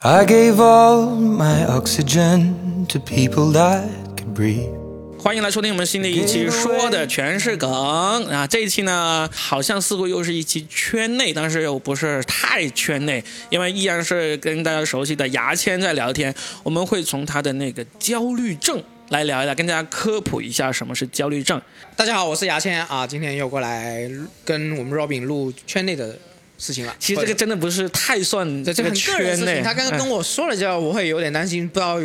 I gave all my oxygen to people that could breathe. 欢迎来收听我们新的一期，说的全是梗啊！这一期呢，好像似乎又是一期圈内，但是又不是太圈内，因为依然是跟大家熟悉的牙签在聊天。我们会从他的那个焦虑症来聊一聊，跟大家科普一下什么是焦虑症。大家好，我是牙签啊，今天又过来跟我们 Robin 录圈内的事情了。其实这个真的不是太算这这个圈内，事情，他刚刚跟嗯我说了之后，我会有点担心，不知道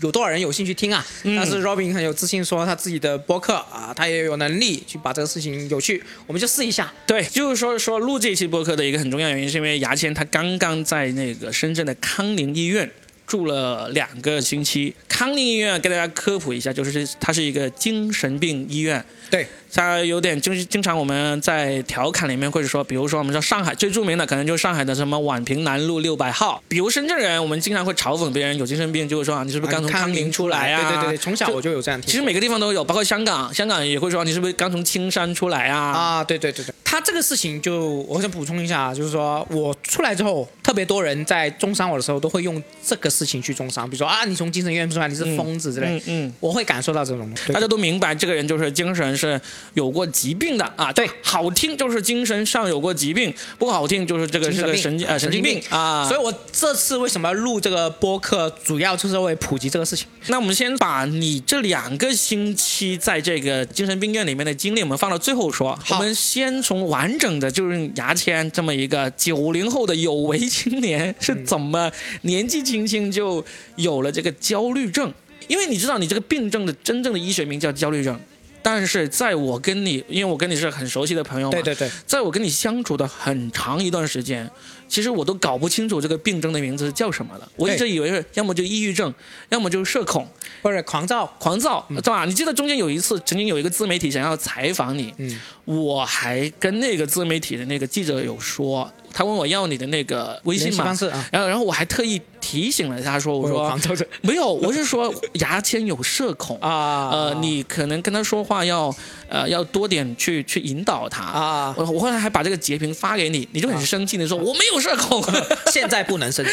有多少人有兴趣听啊。嗯但是 Robin 很有自信说他自己的播客啊，他也有能力去把这个事情有趣，我们就试一下。对，就是说说录这期播客的一个很重要原因，是因为牙签他刚刚在那个深圳的康宁医院住了两个星期。康宁医院给大家科普一下，就是它是一个精神病医院。对，它有点就是经常我们在调侃里面会说，比如说我们说上海最著名的可能就是上海的什么宛平南路六百号，比如深圳人，我们经常会嘲讽别人有精神病，就会说啊你是不是刚从康宁出来啊？对对对，从小我就有这样听。其实每个地方都有，包括香港，香港也会说你是不是刚从青山出来啊？啊，对对对对，他这个事情就我想补充一下，就是说我出来之后，特别多人在中伤我的时候，都会用这个事情去中伤，比如说啊，你从精神医院出来，你是疯子之类，嗯嗯。我会感受到这种。大家都明白，这个人就是精神是有过疾病的啊。对，好听就是精神上有过疾病，不好听就是这个是个神神经呃神经病啊。所以我这次为什么要录这个播客，主要就是为普及这个事情。那我们先把你这两个星期在这个精神病院里面的经历，我们放到最后说。我们先从完整的，就是牙签这么一个九零后的有为青年是怎么年纪轻轻就有了这个焦虑症？因为你知道，你这个病症的真正的医学名叫焦虑症。但是在我跟你，因为我跟你是很熟悉的朋友嘛，对对对，在我跟你相处的很长一段时间，其实我都搞不清楚这个病症的名字是叫什么了。我一直以为是要么就抑郁症，要么就是社恐、或者狂躁，狂躁，对吧？你记得中间有一次，曾经有一个自媒体想要采访你，嗯，我还跟那个自媒体的那个记者有说，他问我要你的那个微信嘛，啊，然后然后我还特意提醒了他说，我有说 没有，我是说牙签有社恐。啊，呃，你可能跟他说话要，呃，要多点去去引导他啊我我后来还把这个截屏发给你，你就很生气的说、我没有社恐。现在不能生气，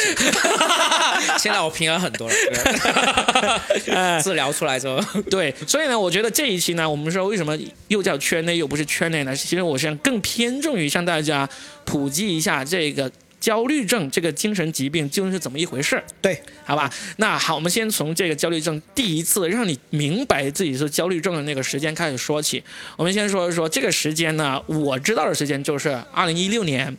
现在我平衡很多了。治疗出来之后，对，所以呢，我觉得这一期呢，我们说为什么又叫圈内又不是圈内呢？其实我想更偏重于向大家普及一下这个焦虑症这个精神疾病究竟是怎么一回事儿，对，好吧？那好，我们先从这个焦虑症第一次让你明白自己是焦虑症的那个时间开始说起。我们先说一说这个时间呢，我知道的时间就是二零一六年，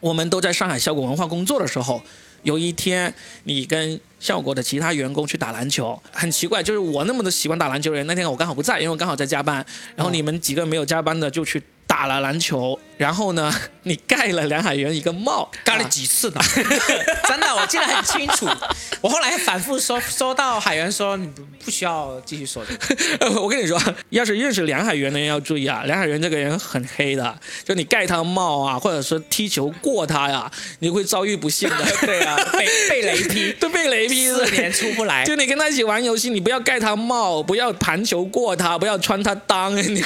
我们都在上海效果文化工作的时候。有一天，你跟效果的其他员工去打篮球，很奇怪，就是我那么的喜欢打篮球的人，那天我刚好不在，因为我刚好在加班。然后你们几个没有加班的就去打了篮球，然后呢，你盖了梁海源一个帽，盖了几次呢？真的，我记得很清楚。我后来反复说，说到海源说，你不不需要继续说这个。呃 我跟你说，要是认识梁海源的人要注意啊，梁海源这个人很黑的，就你盖他帽啊，或者说踢球过他呀，你会遭遇不幸的。对啊，被被雷劈，都被雷劈四年出不来。就你跟他一起玩游戏，你不要盖他帽，不要盘球过他，不要穿他裆，你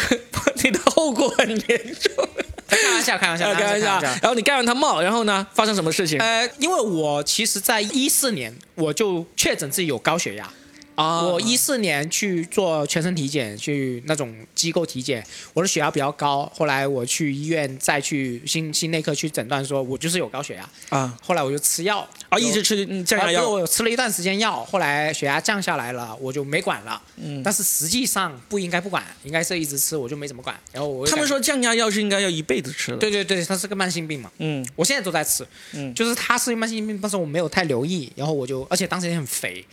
你的后果很严重。开玩笑，开玩笑，啊开玩笑。然后你盖完他帽，然后呢，发生什么事情呃，因为我其实，在一四年我就确诊自己有高血压。啊我一四年去做全身体检，去那种机构体检，我的血压比较高。后来我去医院再去心心内科去诊断，说我就是有高血压。啊后来我就吃药，啊，一直吃嗯降压药我吃了一段时间药，后来血压降下来了，我就没管了。嗯但是实际上不应该不管，应该是一直吃，我就没怎么管。然后我他们说降压药是应该要一辈子吃的。，对对对，它是个慢性病嘛。嗯我现在都在吃，嗯就是它是慢性病，但是我没有太留意，然后我就，而且当时也很肥，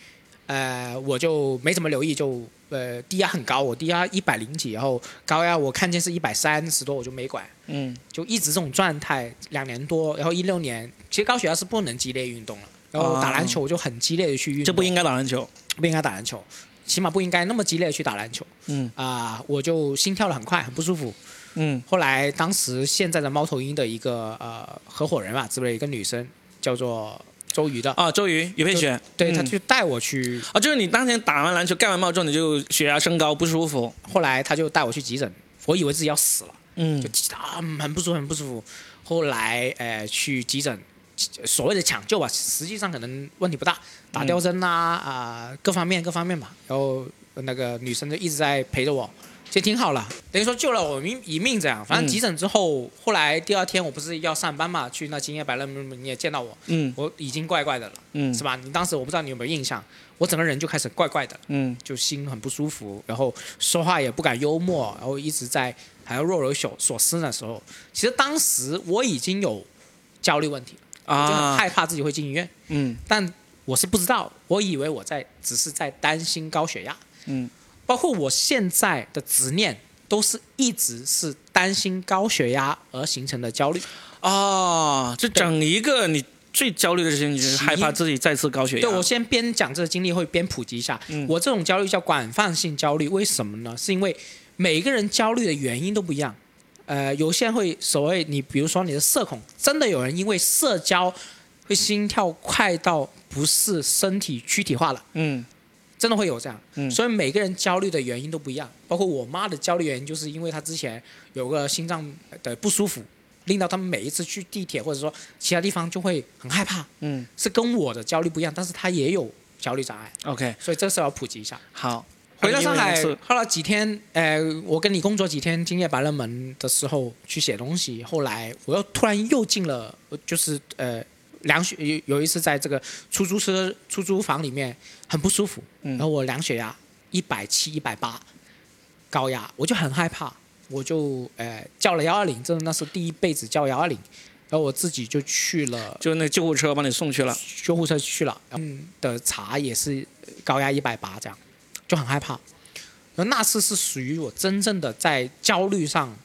呃，我就没怎么留意，就呃低压很高，我低压一百零几，然后高压我看见是一百三十多，我就没管，嗯。就一直这种状态两年多，然后一六年，其实高血压是不能激烈运动了，然后打篮球我就很激烈的去运动，这不应该打篮球。不应该打篮球，起码不应该那么激烈的去打篮球。嗯。啊、我就心跳的很快，很不舒服，嗯。后来当时现在的猫头鹰的一个呃合伙人吧，之类的一个女生叫做周瑜的，啊，周瑜于佩雪，对，嗯。她就带我去，啊，就是你当天打完篮球盖完帽之后，你就血压升高不舒服。后来他就带我去急诊，我以为自己要死了，嗯。就啊很不舒服，很不舒服。后来呃去急诊，所谓的抢救吧，实际上可能问题不大，打吊针啊啊、各方面各方面吧。然后那个女生就一直在陪着我，其实挺好了，等于说救了我命一命这样。反正嗯。急诊之后，后来第二天我不是要上班嘛，去那金叶百乐门你也见到我，嗯。我已经怪怪的了，嗯。是吧？你当时我不知道你有没有印象，我整个人就开始怪怪的，嗯。就心很不舒服，然后说话也不敢幽默，然后一直在还要若有所所思的时候，其实当时我已经有焦虑问题了，我就很啊害怕自己会进医院，嗯。但我是不知道，我以为我在只是在担心高血压，嗯包括我现在的执念都是一直是担心高血压而形成的焦虑。哦，这整一个你最焦虑的事情你就是害怕自己再次高血压。对，我先边讲这个经历，会边普及一下。嗯我这种焦虑叫广泛性焦虑，为什么呢？是因为每个人焦虑的原因都不一样。呃，有些人会所谓你，比如说你的社恐，真的有人因为社交会心跳快到不是身体躯体化了，嗯真的会有这样。嗯所以每个人焦虑的原因都不一样。包括我妈的焦虑原因，就是因为她之前有个心脏的不舒服，令到他们每一次去地铁或者说其他地方就会很害怕，嗯是跟我的焦虑不一样，但是她也有焦虑障碍。，OK，所以这个是要普及一下。好。回到上海2016年，后来几天，呃，我跟你工作几天，今夜白日门的时候去写东西，后来我又突然又进了，就是呃量血，有有一次在这个出租车出租房里面很不舒服，嗯然后我量血压一百七、一百八，高压，我就很害怕，我就呃叫了幺二零，真的那是第一辈子叫幺二零，然后我自己就去了就那救护车帮你送去了。救护车去了，嗯的查也是高压一百八这样，就很害怕。然后那次是属于我真正的在焦虑上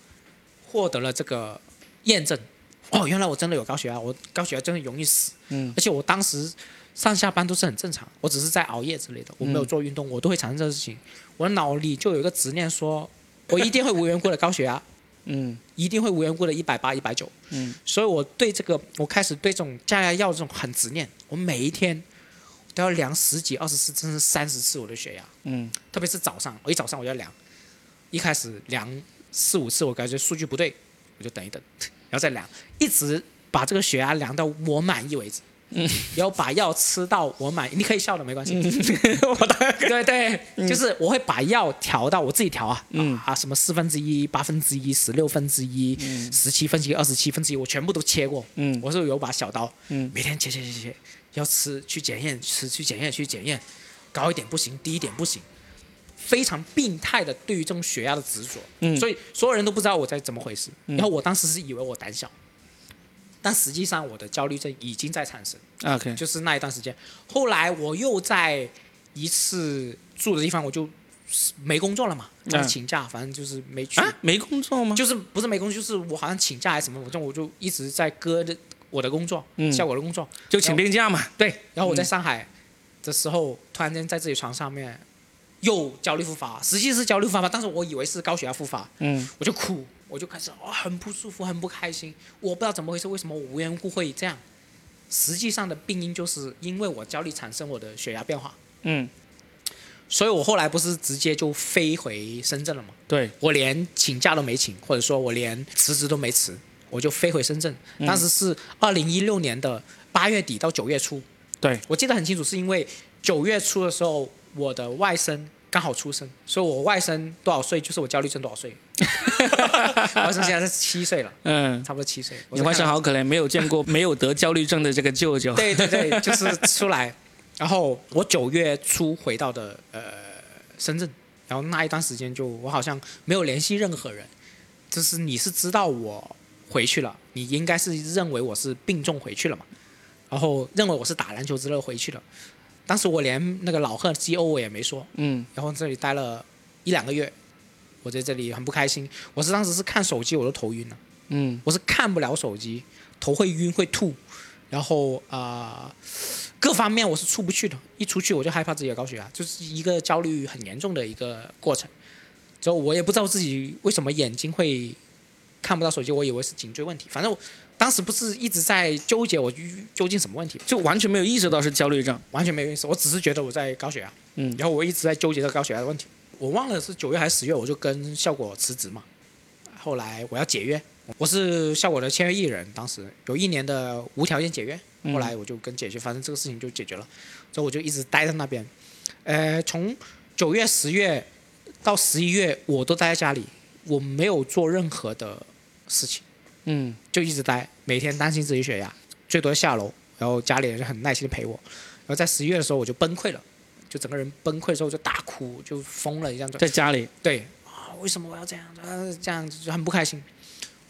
获得了这个验证。哦，原来我真的有高血压，我高血压真的容易死，嗯。而且我当时上下班都是很正常，我只是在熬夜之类的，我没有做运动，我都会产生这个事情。我的脑里就有一个执念说，我一定会无缘无故的高血压，嗯。一定会无缘无故的一百八、一百九。嗯。所以我对这个，我开始对这种降压药这种很执念，我每一天都要量十几、二十次，甚至三十次我的血压，嗯。特别是早上，我一早上我就要量，一开始量四五次，我感觉数据不对，我就等一等，然后再量，一直把这个血压量到我满意为止。嗯，然后把药吃到我满意，你可以笑的没关系。对对，就是我会把药调到我自己调啊，嗯。啊什么四分之一、八分之一、十六分之一、十七分之一、二十七分之一，我全部都切过。嗯。我是有把小刀，嗯。每天切切切切，要吃去检验，吃去检验去检验，高一点不行，低一点不行，非常病态的对于这种血压的执着。嗯所以所有人都不知道我在怎么回事。嗯然后我当时是以为我胆小，但实际上我的焦虑症已经在产生。OK，就是那一段时间。后来我又在一次住的地方，我就没工作了嘛，就是请假，反正就是没去，啊，没工作吗？就是不是没工作，就是我好像请假还是什么，反正我就一直在搁着我的工作，嗯效果的工作。就请病假嘛。对，然后我在上海的时候，突然间在自己床上面又焦虑复发，实际是焦虑复发，但是我以为是高血压复发，嗯。我就哭，我就开始哦很不舒服，很不开心，我不知道怎么回事，为什么我无缘无故会这样？实际上的病因就是因为我焦虑产生我的血压变化，嗯，所以我后来不是直接就飞回深圳了吗？对，我连请假都没请，或者说我连辞职都没辞，我就飞回深圳。当时是二零一六年的八月底到九月初，对，我记得很清楚，是因为九月初的时候，我的外甥刚好出生，所以我外甥多少岁就是我焦虑症多少岁。我外甥现在是七岁了，嗯，差不多七岁。你外甥好可怜，没有见过 没有得焦虑症的这个舅舅。对对对，就是出来。然后我九月初回到的呃深圳，然后那一段时间就我好像没有联系任何人，就是你是知道我回去了，你应该是认为我是病重回去了嘛，然后认为我是打篮球之乐回去了。当时我连那个老贺 G.O 我也没说，嗯然后这里待了一两个月，我在这里很不开心。我是当时是看手机我都头晕了。嗯我是看不了手机，头会晕会吐，然后啊、呃各方面我是出不去的，一出去我就害怕自己有高血压，就是一个焦虑很严重的一个过程。之后我也不知道自己为什么眼睛会看不到手机，我以为是颈椎问题，反正我当时不是一直在纠结我究竟什么问题，就完全没有意识到是焦虑症。完全没有意识，我只是觉得我在高血压，嗯然后我一直在纠结这高血压的问题。我忘了是九月还是十月，我就跟效果辞职嘛。后来我要解约，我是效果的签约艺人，当时有一年的无条件解约，嗯后来我就跟解决，反正这个事情就解决了，所以我就一直待在那边。呃，从九月、十月到十一月，我都待在家里，我没有做任何的事情，嗯就一直待，每天担心自己血压，最多下楼，然后家里人就很耐心的陪我。然后在十一月的时候，我就崩溃了，就整个人崩溃之后就大哭，就疯了一样，在家里，对啊，为什么我要这样？呃，这样就很不开心。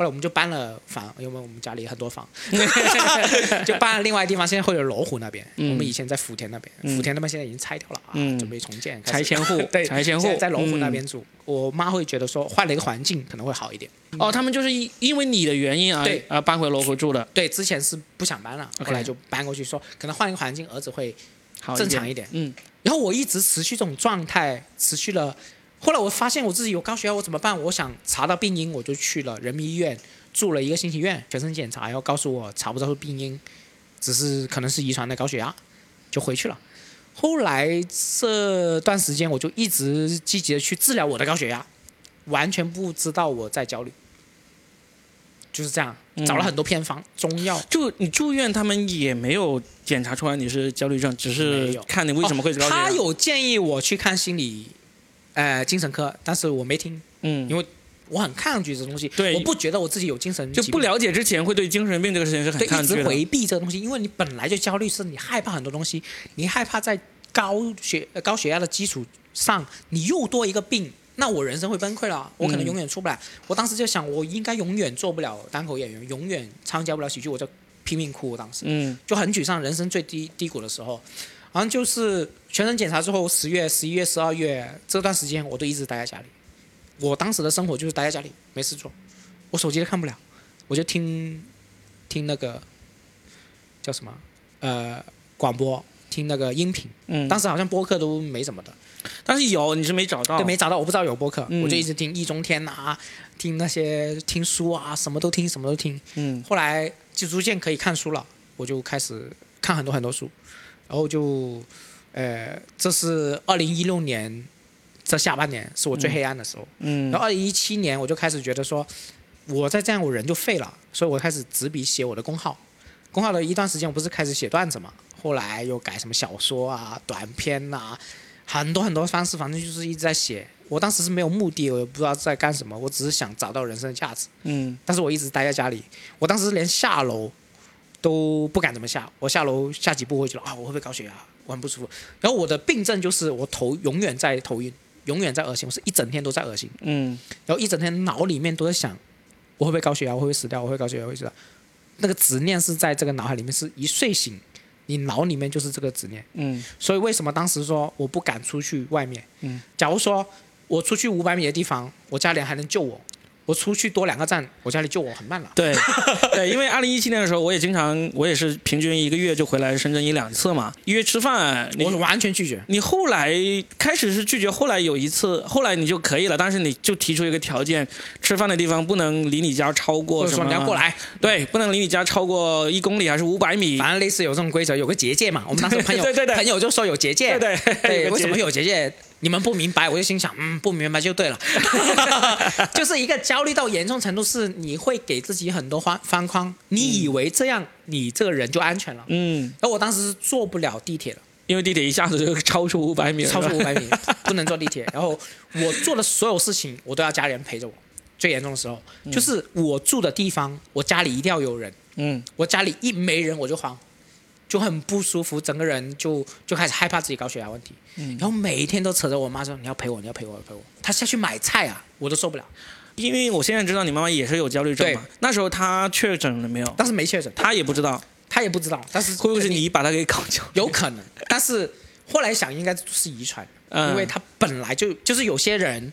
后来我们就搬了房，因为我们家里很多房，就搬了另外地方。现在会有罗湖那边，嗯我们以前在福田那边，嗯福田那边现在已经拆掉了啊，嗯准备重建，拆迁户对，拆迁户在在罗湖那嗯边住。我妈会觉得说换了一个环境可能会好一点。哦，他们就是因因为你的原因啊，对啊搬回罗湖住的，对，之前是不想搬了，后来就搬过去说，可能换一个环境，儿子会好正常一点。嗯然后我一直持续这种状态，持续了。后来我发现我自己有高血压，我怎么办？我想查到病因，我就去了人民医院住了一个星期院，全身检查，然后告诉我查不到病因，只是可能是遗传的高血压，就回去了。后来这段时间我就一直积极的去治疗我的高血压，完全不知道我在焦虑，就是这样，嗯找了很多偏方、中药，就你住院，他们也没有检查出来你是焦虑症，只是看你为什么会高血压。他有建议我去看心理，呃，精神科，但是我没听，嗯，因为我很抗拒这东西，对。我不觉得我自己有精神就不了解之前会对精神病这个事情是很，抗拒的。一直回避这个东西，因为你本来就焦虑，是你害怕很多东西，你害怕在高血呃高血压的基础上，你又多一个病，那我人生会崩溃了，我可能嗯永远出不来。我当时就想，我应该永远做不了单口演员，永远参加不了喜剧，我就拼命哭。我当时。嗯。就很沮丧，人生最低低谷的时候，好像就是全身检查之后，十月、十一月、十二月这段时间，我都一直待在家里。我当时的生活就是待在家里，没事做，我手机都看不了，我就听听那个叫什么呃广播，听那个音频。嗯，当时好像播客都没什么的，但是有你是没找到，对，没找到，我不知道有播客，嗯我就一直听易中天啊，听那些听书啊，什么都听，什么都听。嗯后来就逐渐可以看书了，我就开始看很多很多书，然后就，呃，这是二零一六年这下半年是我最黑暗的时候，嗯。然后二零一七年我就开始觉得说，我再这样我人就废了，所以我开始执笔写我的公号，公号的一段时间我不是开始写段子嘛，后来又改什么小说啊、短篇啊，很多很多方式，反正就是一直在写。我当时是没有目的，我也不知道在干什么，我只是想找到人生的价值。嗯。但是我一直待在家里，我当时连下楼都不敢怎么下，我下楼下几步我会觉得啊，我会不会高血压，我很不舒服。然后我的病症就是我头永远在头晕，永远在恶心，我是一整天都在恶心，嗯然后一整天脑里面都在想，我会不会高血压，我会不会死掉，我会高血压，我会死掉。那个执念是在这个脑海里面，是一睡醒，你脑里面就是这个执念。嗯所以为什么当时说我不敢出去外面？嗯，假如说我出去五百米的地方，我家里人还能救我，我出去多两个站，我家里就我很慢了。对 对，因为二零一七年的时候，我也经常，我也是平均一个月就回来深圳一两次嘛，约吃饭，我完全拒绝。你后来开始是拒绝，后来有一次，后来你就可以了，但是你就提出一个条件，吃饭的地方不能离你家超过什么？你要过来，对，不能离你家超过一公里还是五百米？反正类似有这种规则，有个结界嘛。我们当时朋友 对对对朋友就说有结界，对对对，为什么有结界？你们不明白，我就心想，嗯，不明白就对了。就是一个焦虑到严重程度，是你会给自己很多方方框，你以为这样你这个人就安全了。嗯，而我当时是坐不了地铁的，因为地铁一下子就超出五百米了，超出五百米，不能坐地铁。然后我做的所有事情，我都要家里人陪着我。最严重的时候，就是我住的地方，我家里一定要有人。嗯我家里一没人我就慌，就很不舒服，整个人就就开始害怕自己高血压问题，嗯。然后每一天都扯着我妈说你要陪我，你要陪我，要陪我。她下去买菜啊，我都受不了，因为我现在知道你妈妈也是有焦虑症嘛，那时候她确诊了没有？但是没确诊，她也不知道，她也不知道，但是会不会是你把她给搞焦？有可能，但是后来想应该是遗传，嗯。因为她本来就就是有些人，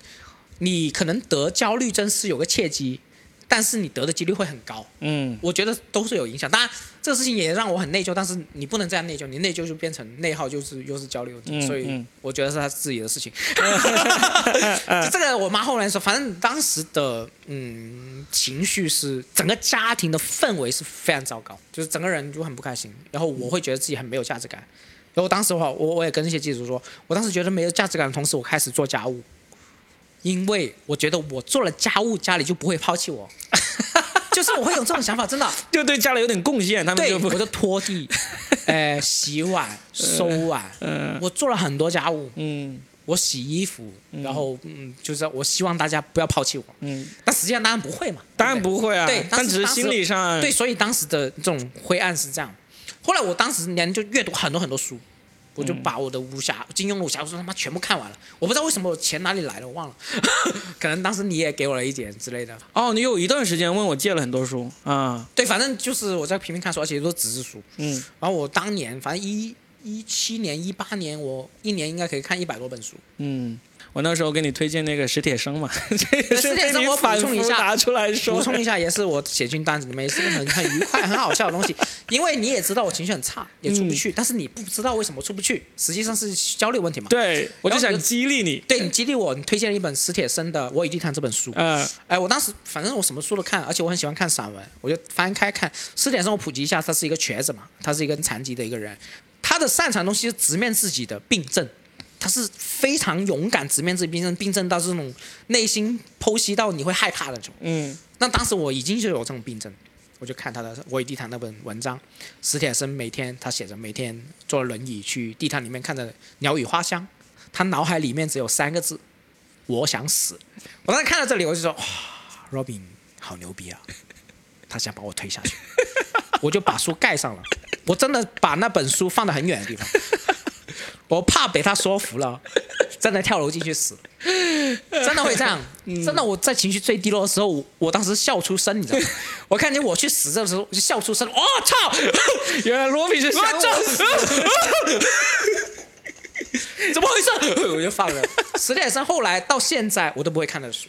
你可能得焦虑症是有个契机，但是你得的几率会很高。嗯我觉得都是有影响。当然，这个事情也让我很内疚，但是你不能这样内疚，你内疚就变成内耗，就是又是焦虑问题。嗯所以嗯我觉得是他自己的事情。这个我妈后来说，反正当时的嗯情绪是整个家庭的氛围是非常糟糕，就是整个人就很不开心，然后我会觉得自己很没有价值感。然后当时的话，我我也跟那些记者说，我当时觉得没有价值感的同时，我开始做家务，因为我觉得我做了家务，家里就不会抛弃我。就是我会有这种想法，真的。就 对家里有点贡献，他们对，就不我就拖地，呃，洗碗、收碗，嗯我做了很多家务，嗯。我洗衣服，然后嗯，就是我希望大家不要抛弃我，嗯，但实际上当然不会嘛，当然不会啊，对但只是心理上。对，所以当时的这种灰暗是这样。后来我当时年就阅读很多很多书，我就把我的武侠、金庸的武侠书他妈全部看完了。我不知道为什么我钱哪里来的，我忘了，可能当时你也给我了一点之类的。哦，你有一段时间问我借了很多书啊，对，反正就是我在拼命看书，而且都是纸质书。嗯然后我当年反正一一七年、一八年，我一年应该可以看一百多本书。嗯。我那时候给你推荐那个史铁生嘛，这也是史铁被你生我补反复充一下拿出来补。充一下，也是我写进单子里面，也是个很很愉快、很好笑的东西。因为你也知道我情绪很差，也出不去，但是你不知道为什么出不去，实际上是焦虑问题嘛。对，我就想激励你。对你激励我，你推荐了一本史铁生的《我与地坛》这本书。嗯哎，我当时反正我什么书都看，而且我很喜欢看散文，我就翻开看。史铁生，我普及一下，他是一个瘸子嘛，他是一个残疾的一个人，他的擅长东西是直面自己的病症，他是非常勇敢直面自己病症，病症到这种内心剖析到你会害怕的那种。嗯那当时我已经就有这种病症，我就看他的《我与地坛》那本文章，史铁生每天他写着每天坐轮椅去地坛里面看着鸟语花香，他脑海里面只有三个字：我想死。我当时看到这里，我就说哇，Robin 好牛逼啊，他想把我推下去，我就把书盖上了，我真的把那本书放得很远的地方，我怕被他说服了，真的跳楼进去死。真的会这样，真的我在情绪最低落的时候，我我当时笑出声，你知道吗？我看见我去死的时候，我就笑出声，我、操！原来罗比是想我我死，怎么回事？我就放了。史铁生后来到现在，我都不会看的书，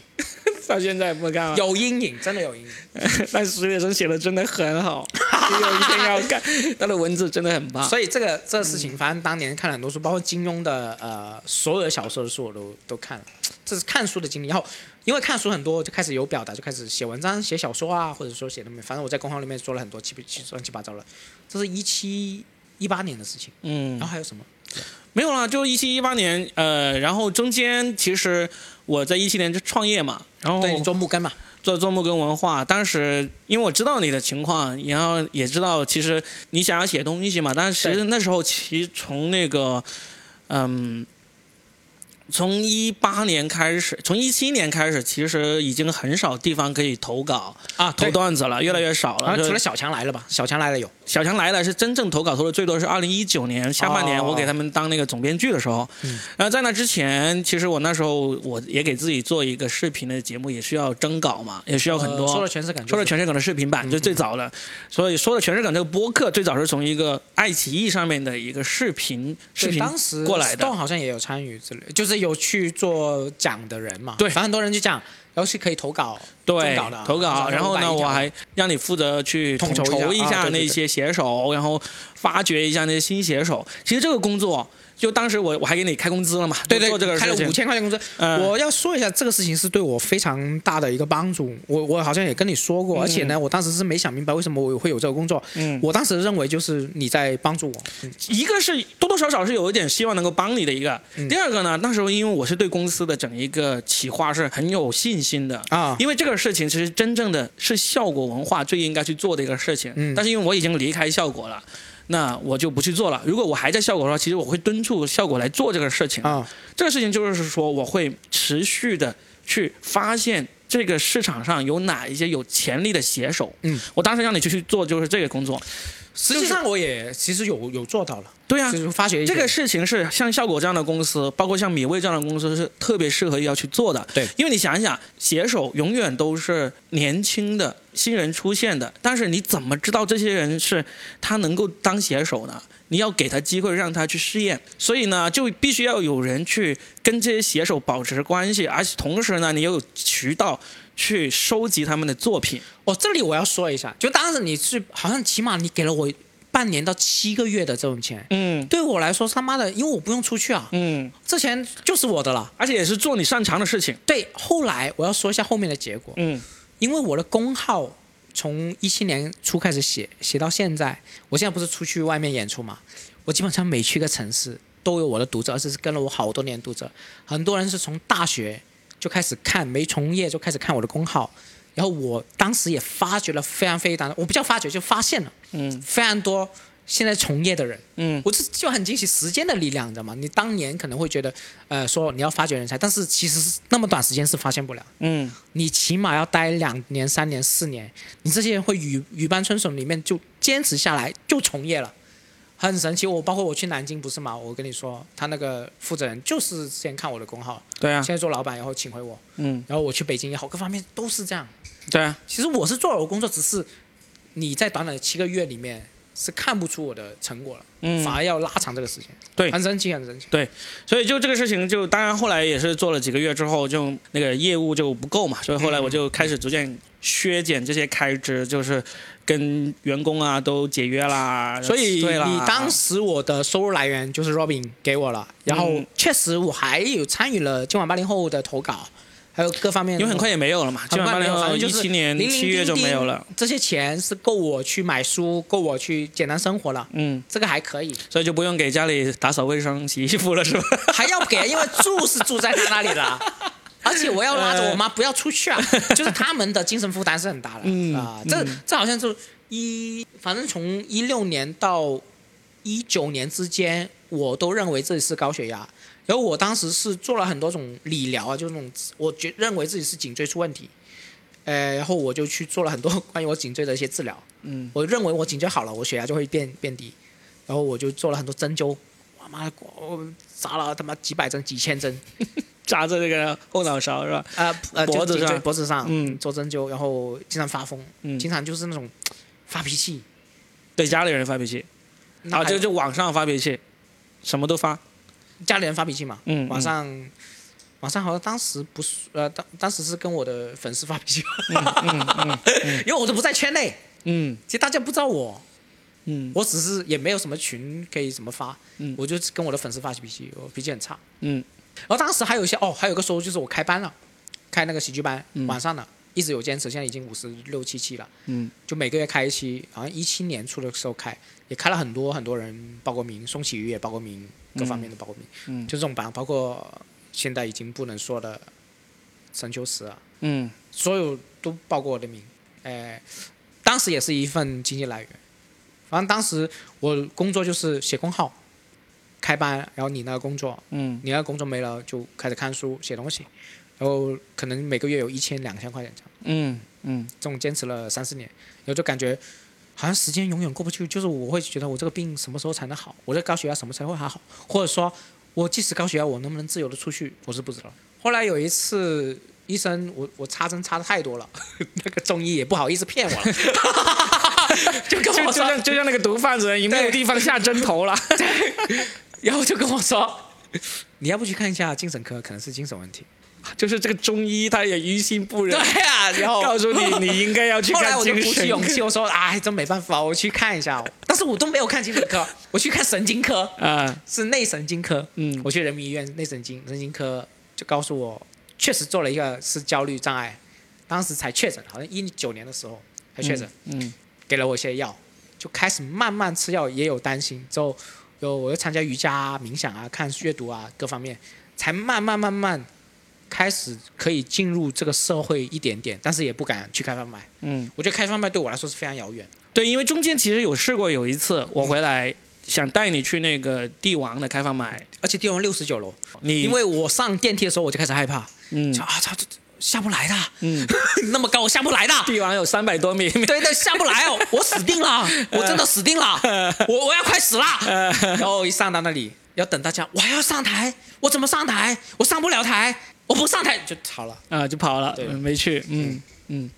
到现在不看了。有阴影，真的有阴影。但史铁生写的真的很好，你有一天要看，他的文字真的很棒。所以这个这个事情，反正当年看了很多书，包括金庸的呃所有的小说的书我都都看了，这是看书的经历。然后因为看书很多，就开始有表达，就开始写文章、写小说啊，或者说写那么，反正我在公号里面做了很多七七乱七八糟的。这是一七一八年的事情，嗯然，后还有什么？没有啦，就一七一八年，呃，然后中间其实我在一七年就创业嘛，然后对做木根嘛，做做木根文化，当时因为我知道你的情况，然后也知道其实你想要写东西嘛，但是其实那时候其实从那个，嗯。从一八年开始，从一七年开始，其实已经很少地方可以投稿、啊，投。段子了，越来越少了。除了小强来了吧？小强来了有，小强来了是真正投稿投的最多，是二零一九年下半年，哦我给他们当那个总编剧的时候。嗯然后在那之前，其实我那时候我也给自己做一个视频的节目，也需要征稿嘛，也需要很多。呃说了全是感觉，说了全是梗的视频版，就最早的，所以说的全是梗这个播客最早是从一个爱奇艺上面的一个视频视频当时过来的 Stone 好像也有参与之类，就是有去做讲的人嘛。对反正很多人就讲，然后是可以投稿，对稿的投稿，然后呢，500一条我还让你负责去统统筹一下那些写手，然后发掘一下那些新写手。其实这个工作，就当时我我还给你开工资了嘛，对对做这个开了五。千块钱工资。嗯我要说一下，这个事情是对我非常大的一个帮助。我我好像也跟你说过，嗯而且呢，我当时是没想明白为什么我会有这个工作。嗯，我当时认为就是你在帮助我。嗯一个是多多少少是有一点希望能够帮你的一个，嗯第二个呢，那时候因为我是对公司的整一个企划是很有信心的。啊，因为这个事情其实真正的是效果文化最应该去做的一个事情，嗯但是因为我已经离开效果了，那我就不去做了。如果我还在效果的话，其实我会敦促效果来做这个事情。啊，这个事情就是说，我会持续的去发现这个市场上有哪一些有潜力的写手。嗯，我当时让你去去做就是这个工作。实际上我也其实有有做到了，对啊就，是发掘这个事情是像效果这样的公司，包括像米味这样的公司是特别适合要去做的。对因为你想一想，写手永远都是年轻的新人出现的，但是你怎么知道这些人是他能够当写手呢？你要给他机会，让他去试验。所以呢，就必须要有人去跟这些写手保持关系，而且同时呢，你又有渠道去收集他们的作品。哦，这里我要说一下，就当时你是好像起码你给了我半年到七个月的这种钱，嗯对我来说他妈的，因为我不用出去啊，嗯，这钱就是我的了。而且也是做你擅长的事情。对，后来我要说一下后面的结果，嗯因为我的工号从一七年初开始写，写到现在，我现在不是出去外面演出嘛，我基本上每去一个城市都有我的读者，而且是跟了我好多年读者，很多人是从大学就开始看，没从业就开始看我的公号。然后我当时也发掘了非常非常，我不叫发掘，就发现了，嗯非常多现在从业的人，嗯我就就很惊喜时间的力量，你知道吗？你当年可能会觉得，呃，说你要发掘人才，但是其实那么短时间是发现不了，嗯你起码要待两年、三年、四年，你这些人会语语班春笋里面就坚持下来，就从业了。很神奇，我包括我去南京不是嘛？我跟你说，他那个负责人就是先看我的工号，对啊现，在做老板，然后请回我，嗯然后我去北京也好，各方面都是这样。对啊，其实我是做了我工作，只是你在短短的七个月里面是看不出我的成果了，嗯反而要拉长这个时间。对很神奇，很神奇。所以就这个事情，就当然后来也是做了几个月之后，就那个业务就不够嘛，所以后来我就开始逐渐削减这些开支，就是跟员工啊都解约啦。所以你当时我的收入来源就是 Robin 给我了，然后嗯确实我还有参与了今晚八零后的投稿，还有各方面。因为很快也没有了嘛，基本上八零后反正就一七年七月就没有了。这些钱是够我去买书，够我去简单生活了，嗯，这个还可以。所以就不用给家里打扫卫生、洗衣服了，是吧？还要给，因为住是住在他那里的，而且我要拉着我妈不要出去啊，就是他们的精神负担是很大的、嗯啊。这这好像就一，反正从一六年到一九年之间，我都认为自己是高血压。然后我当时是做了很多种理疗啊，就是那种我觉认为自己是颈椎出问题，呃，然后我就去做了很多 关于我颈椎的一些治疗。嗯，我认为我颈椎好了，我血压就会变变低，然后我就做了很多针灸，我妈的，我扎了他妈几百针、几千针，扎在这个后脑勺是吧？呃呃，脖子上脖子上，嗯做针灸，然后经常发疯，嗯经常就是那种发脾气，对家里人发脾气啊，就就网上发脾气，什么都发。家里人发脾气嘛，嗯，晚上。晚上好像当时不是呃当当时是跟我的粉丝发脾气，因为我都不在圈内，嗯。其实大家不知道我，嗯。我只是也没有什么群可以怎么发，嗯。我就跟我的粉丝发起脾气，我脾气很差。嗯。然后当时还有一些哦，还有个时候就是我开班了，开那个喜剧班，嗯。晚上的，一直有坚持，现在已经五十六七期了，嗯。就每个月开一期，好像一七年初的时候开，也开了很多很多人报过名，宋启瑜也报过名，各方面的报过名，嗯就这种班，包括现在已经不能说的陈秋实啊，嗯所有都报过我的名，呃，当时也是一份经济来源，反正当时我工作就是写公号，开班，然后你那个工作，嗯你那个工作没了就开始看书写东西，然后可能每个月有一千两千块钱这样，嗯嗯这种坚持了三四年，然后就感觉好像时间永远过不去，就是我会觉得我这个病什么时候才能好，我这高血压什么时候会还好，或者说我即使高血压我能不能自由的出去，我是不知道。后来有一次医生我我插针插的太多了，那个中医也不好意思骗我了，就跟就就我说，像就像那个毒贩子，也没有对地方下针头了。然后就跟我说，你要不去看一下精神科，可能是精神问题。就是这个中医他也于心不忍，对啊，然后告诉你 你应该要去后来看我就鼓起勇气，我说：“哎，真没办法，我去看一下。”但是我都没有看精神科，我去看神经科，啊，是内神经科。嗯我去人民医院内神经神经科，就告诉我，确实做了一个是焦虑障碍，当时才确诊，好像一九年的时候才确诊，嗯给了我一些药，就开始慢慢吃药，也有担心。之后有我又参加瑜伽、啊、冥想啊、看阅读啊各方面，才慢慢慢慢开始可以进入这个社会一点点，但是也不敢去开贩卖。嗯，我觉得开贩卖对我来说是非常遥远。对，因为中间其实有试过有一次，我回来想带你去那个帝王的开放买，而且帝王六十九楼，你因为我上电梯的时候我就开始害怕，嗯。就啊操，下不来的，嗯，那么高我下不来的。帝王有三百多米，对对，下不来哦，我死定了，我真的死定了，我我要快死了。然后一上到那里，要等大家，我还要上台，我怎么上台？我上不了台，我不上台就吵了。啊，就跑了，没去，嗯嗯，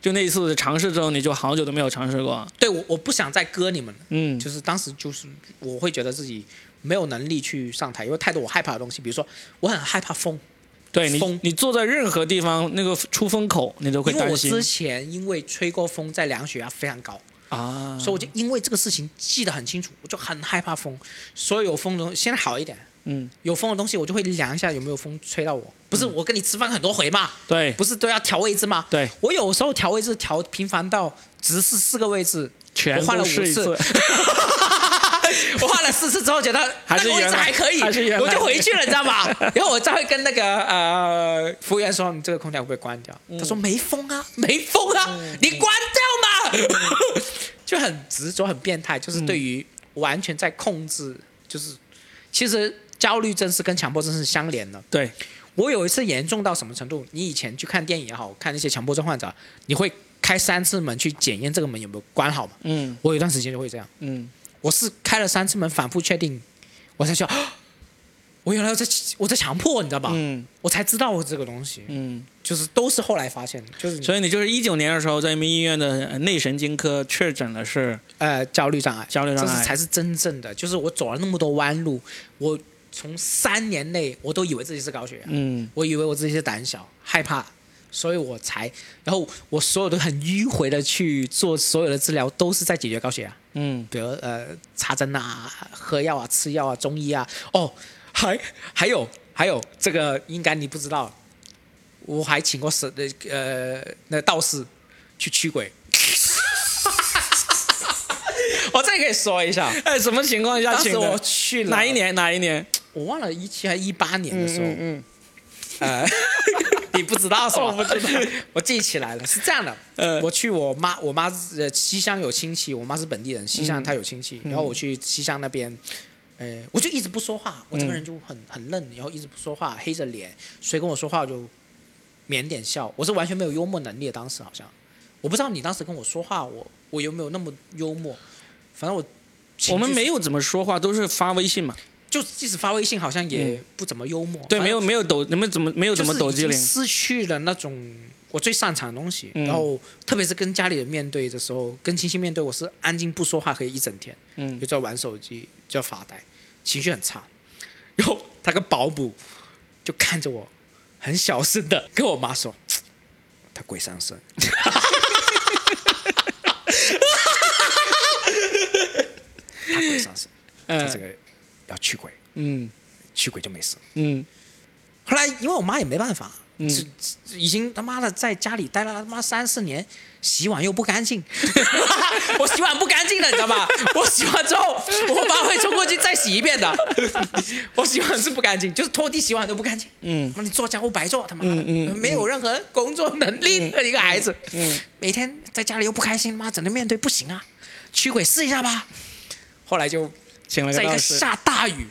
就那一次尝试之后，你就好久都没有尝试过，对我我不想再割你们了，嗯，就是当时就是我会觉得自己没有能力去上台，因为太多我害怕的东西，比如说我很害怕风，对你风。你坐在任何地方那个出风口，你都会担心。因为我之前因为吹过风，在量血压非常高。啊，所以我就因为这个事情记得很清楚，我就很害怕风。所以有风的东西现在好一点，嗯，有风的东西我就会量一下有没有风吹到我。不是我跟你吃饭很多回嘛，对。不是都要调位置吗？对，我有时候调位置调频繁到直视四个位置，全我换了五次。我换了四次之后，觉得那个位置还可以，我就回去了，你知道吗？然后我再会跟那个呃服务员说：“你这个空调会不会关掉？”他说：“没风啊，没风啊，你关掉嘛。” 就很执着、很变态，就是对于完全在控制，就是其实焦虑症是跟强迫症是相连的。对，我有一次严重到什么程度？你以前去看电影也好看那些强迫症患者，你会开三次门去检验这个门有没有关好嘛？嗯我有一段时间就会这样，嗯我是开了三次门，反复确定，我才觉得，啊我原来在我在强迫，你知道吧？嗯我才知道我这个东西，嗯，就是都是后来发现的，就是所以你就是一九年的时候在人民医院的呃内神经科确诊的是呃焦虑障碍，焦虑障碍这是才是真正的，就是我走了那么多弯路，我从三年内我都以为自己是高血压，嗯我以为我自己是胆小害怕，所以我才，然后我所有的很迂回的去做所有的治疗，都是在解决高血压，嗯比如呃插针啊、喝药啊、吃药啊、中医啊，哦，还还有还有这个应该你不知道，我还请过神呃那道士去驱鬼。我这个可以说一下，哎，什么情况下请我去了哪一？年？哪一年？我忘了一七还一八年的时候，嗯呃，你不知道是吧？我不知道，我记起来了，是这样的，呃我去我妈，我妈呃西乡有亲戚，我妈是本地人，西乡她有亲戚，然后我去西乡那边，呃，我就一直不说话，我这个人就很很愣，然后一直不说话，黑着脸，谁跟我说话我就腼腆笑，我是完全没有幽默能力的，当时好像，我不知道你当时跟我说话，我我有没有那么幽默，反正我我们没有怎么说话，都是发微信嘛。就即使发微信，好像也不怎么幽默，对，没有没有抖，你们怎么没有怎么抖？失去了那种我最擅长的东西。嗯然后特别是跟家里人面对的时候，跟亲戚面对，我是安静不说话可以一整天，嗯就在玩手机，就发呆，情绪很差。然后他个保姆就看着我，很小声的跟我妈说：“他鬼上身。”他鬼上身，这个要驱鬼，嗯驱鬼就没事。嗯后来因为我妈也没办法，嗯已经他妈的在家里待了他妈三四年，洗碗又不干净，我洗碗不干净的，你知道吧？我洗完之后，我妈会冲过去再洗一遍的。我洗碗是不干净，就是拖地洗碗都不干净。嗯那你做家务白做，他妈的，嗯嗯没有任何工作能力的一个孩子，嗯每天在家里又不开心，妈整天面对不行啊，驱鬼试一下吧。后来就请了在一个。下大雨、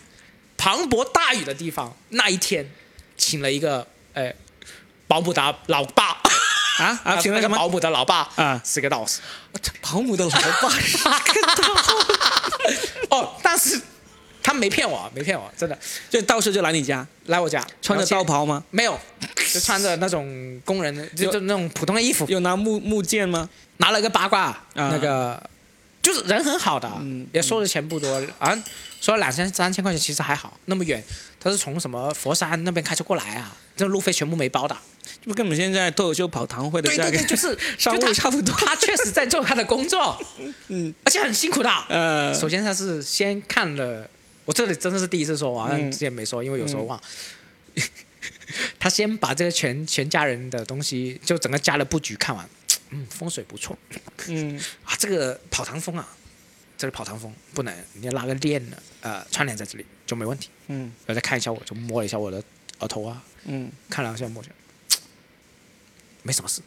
磅礴大雨的地方，那一天请了一个呃 保姆的老爸啊啊，请了个保姆的老爸啊是个道士。保姆的老爸是个道哦，但是他没骗我，没骗我，真的就道士就来你家，来我家穿着道袍吗？没有，就穿着那种工人的，就就那种普通的衣服，有拿木木剑吗？拿了个八卦，啊那个就是人很好的，嗯也收的钱不多，好像收了两千三千块钱，其实还好，那么远，他是从什么佛山那边开车过来啊，这路费全部没包的。这不跟我们现在脱口秀跑堂会的价格对对对，就是商务差不多。他确实在做他的工作，嗯，而且很辛苦的。呃，首先他是先看了，我这里真的是第一次说，我之前没说，因为有时候忘。他先把这个全全家人的东西，就整个家的布局看完，嗯，风水不错。嗯。啊，这个跑堂风啊，这个跑堂风不能，你要拉个链的，呃，串联在这里就没问题。嗯然后再看一下我，就摸了一下我的额头啊，嗯看了一下摸一下，没什么事，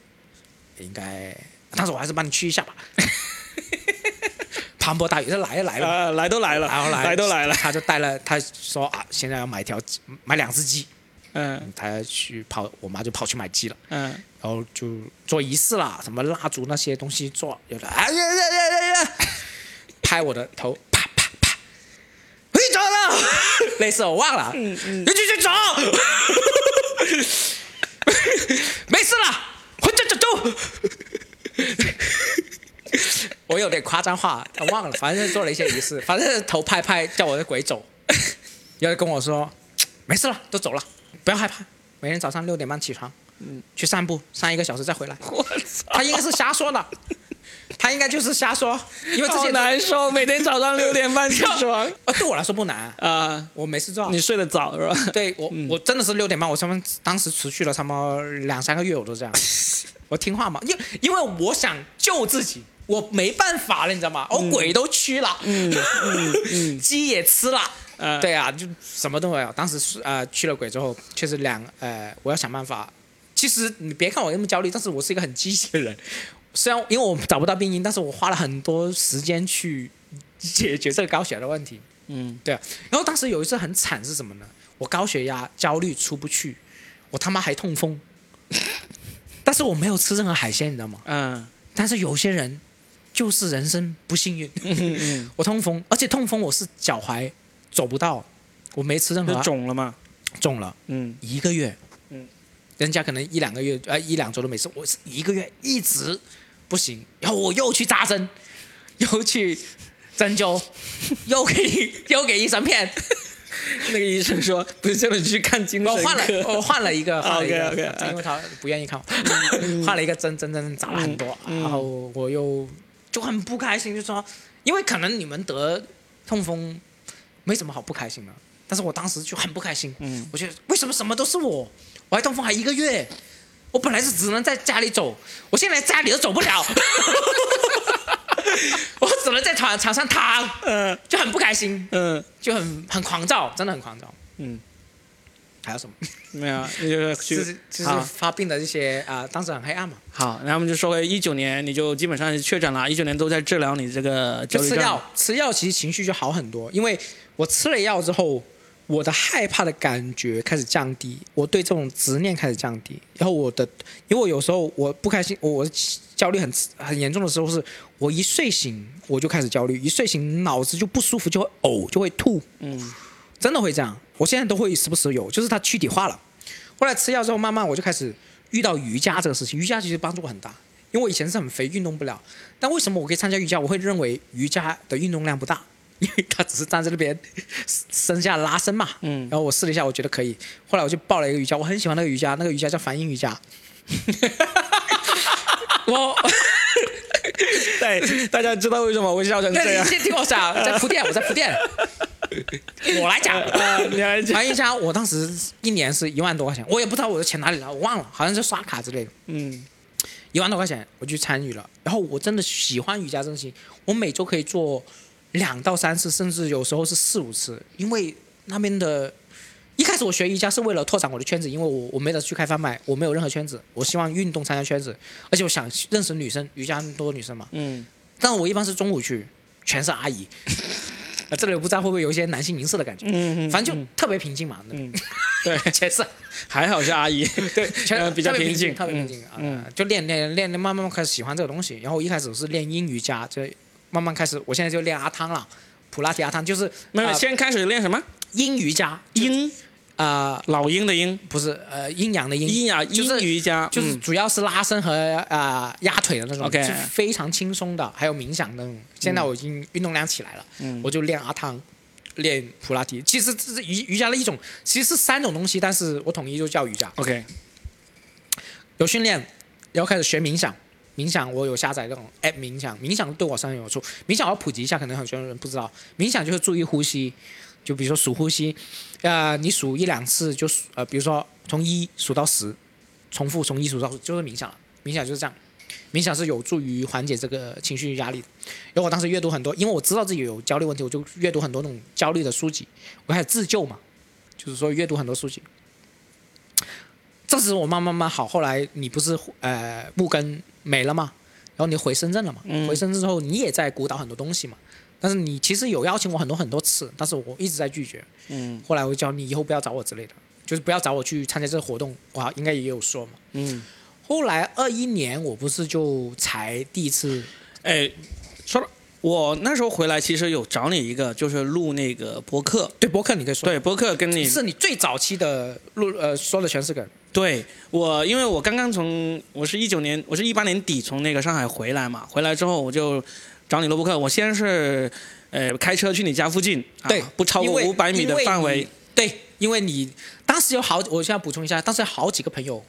应该。但是我还是帮你驱一下吧。磅礴大雨，这来都来了，呃，来都来了，然后来来都来了。他就带了，他说啊，现在要买条买两只鸡，嗯。他去跑，我妈就跑去买鸡了，嗯。然后就做仪式啦，什么蜡烛那些东西做，有的哎呀呀呀呀呀，拍我的头，啪啪啪，回走了，类似我忘了，嗯嗯，你继续走，没事了，回家走走。我有点夸张话，他忘了，反正做了一些仪式，反正头拍拍，叫我的鬼走，有人跟我说，没事了，都走了，不要害怕，每天早上六点半起床，嗯，去散步，散一个小时再回来。我操，他应该是瞎说的，他应该就是瞎说，因为这好些难受，每天早上 六点半起床啊，对我来说不难，啊。我没事做。你睡得早是吧？对我，我真的是六点半，我他妈当时持续了他妈两三个月，我都这样。我听话嘛，因因为我想救自己，我没办法了，你知道吗？我鬼都驱了，嗯嗯嗯，鸡也吃了。呃，对啊，就什么都没有。当时是呃去了鬼之后，确实两呃，我要想办法。其实你别看我那么焦虑，但是我是一个很积极的人。虽然因为我找不到病因，但是我花了很多时间去解决这个高血压的问题。嗯对啊，然后当时有一次很惨是什么呢？我高血压、焦虑出不去，我他妈还痛风，但是我没有吃任何海鲜，你知道吗？嗯但是有些人就是人生不幸运，嗯嗯，我痛风，而且痛风我是脚踝走不到，我没吃任何就肿了嘛，肿了嗯。一个月，嗯，人家可能一两个月呃一两周都没事，我是一个月一直不行，然后我又去扎针，又去针灸，又给又给医生骗，那个医生说不是叫你去看精神我换了我换了一个，换了一个因为他不愿意看我，换了一个针针针扎了很多，嗯。然后我又就很不开心，就说因为可能你们得痛风没什么好不开心的，但是我当时就很不开心，嗯。我觉得为什么什么都是我，我还痛风还一个月，我本来是只能在家里走，我现在家里都走不了，我只能在床床上躺，嗯。就很不开心，嗯。就很很狂躁，真的很狂躁。嗯，还有什么？没有，那就是就是就是发病的这些啊、当时很黑暗嘛，好，然后我们就说回一九年，你就基本上确诊了，一九年都在治疗你这个。就吃药，吃药其实情绪就好很多，因为我吃了药之后，我的害怕的感觉开始降低，我对这种执念开始降低，然后我的，因为我有时候我不开心，我我焦虑很很严重的时候是，我一睡醒我就开始焦虑，一睡醒脑子就不舒服，就会呕，就会吐，嗯。真的会这样，我现在都会时不时有，就是它躯体化了。后来吃药之后，慢慢我就开始遇到瑜伽这个事情，瑜伽其实帮助我很大，因为我以前是很肥，运动不了。但为什么我可以参加瑜伽？我会认为瑜伽的运动量不大，因为它只是站在那边 伸下拉伸嘛。嗯然后我试了一下，我觉得可以。后来我就报了一个瑜伽，我很喜欢那个瑜伽，那个瑜伽叫梵音瑜伽。我 对，大家知道为什么我会笑成这样那你？先听我讲，在铺垫，我在铺垫。我来讲，呃，你来讲。梵音瑜伽，我当时一年是一万多块钱，我也不知道我的钱哪里来，我忘了，好像是刷卡之类的。嗯一万多块钱，我去参与了。然后我真的喜欢瑜伽这东西，我每周可以做两到三次，甚至有时候是四五次。因为那边的，一开始我学瑜伽是为了拓展我的圈子，因为我我没得去开贩卖，我没有任何圈子，我希望运动参加圈子，而且我想认识女生，瑜伽多女生嘛。嗯但我一般是中午去，全是阿姨。啊，这里我不知道会不会有一些男性凝视的感觉，嗯嗯，反正就特别平静嘛。嗯，对，全是还好是阿姨，对，全呃比较平静静，特别平静啊、嗯就练练练，慢慢开始喜欢这个东西。然后我一开始是练阴瑜伽，就慢慢开始，我现在就练阿汤了，普拉提阿汤就是没有，啊先开始练什么？阴瑜伽，阴，啊、老鹰的鹰，不是呃阴阳的阴，阴阳，就是阴瑜伽，就是嗯主要是拉伸和啊、压腿的那种 OK 是非常轻松的，还有冥想那种。现在我已经运动量起来了，嗯我就练阿汤。练普拉提，其实这是瑜瑜伽的一种，其实是三种东西，但是我统一就叫瑜伽。OK，有训练，然后开始学冥想。冥想我有下载那种 app 冥想，冥想对我身上有处。冥想我要普及一下，可能很多人不知道，冥想就是注意呼吸，就比如说数呼吸，呃，你数一两次就数，呃，比如说从一数到十，重复从一数到十就是冥想了。冥想就是这样，冥想是有助于缓解这个情绪压力的。然后我当时阅读很多，因为我知道自己有焦虑问题，我就阅读很多那种焦虑的书籍，我开始自救嘛，就是说阅读很多书籍。这时我慢慢慢好，后来你不是呃木根没了嘛，然后你回深圳了嘛，嗯回深圳之后你也在鼓捣很多东西嘛，但是你其实有邀请我很多很多次，但是我一直在拒绝。嗯。后来我就叫你以后不要找我之类的，就是不要找我去参加这个活动，我好应该也有说嘛。嗯，后来二一年我不是就才第一次，哎，说了，我那时候回来其实有找你一个，就是录那个博客，对博客你可以说，对，博客跟你。是你最早期的录呃说的全是梗，对我，因为我刚刚从我是一九年，我是一八年底从那个上海回来嘛，回来之后我就找你录播客。我先是呃开车去你家附近，啊对，不超过五百米的范围。对，因为你当时有好，我现在补充一下，当时有好几个朋友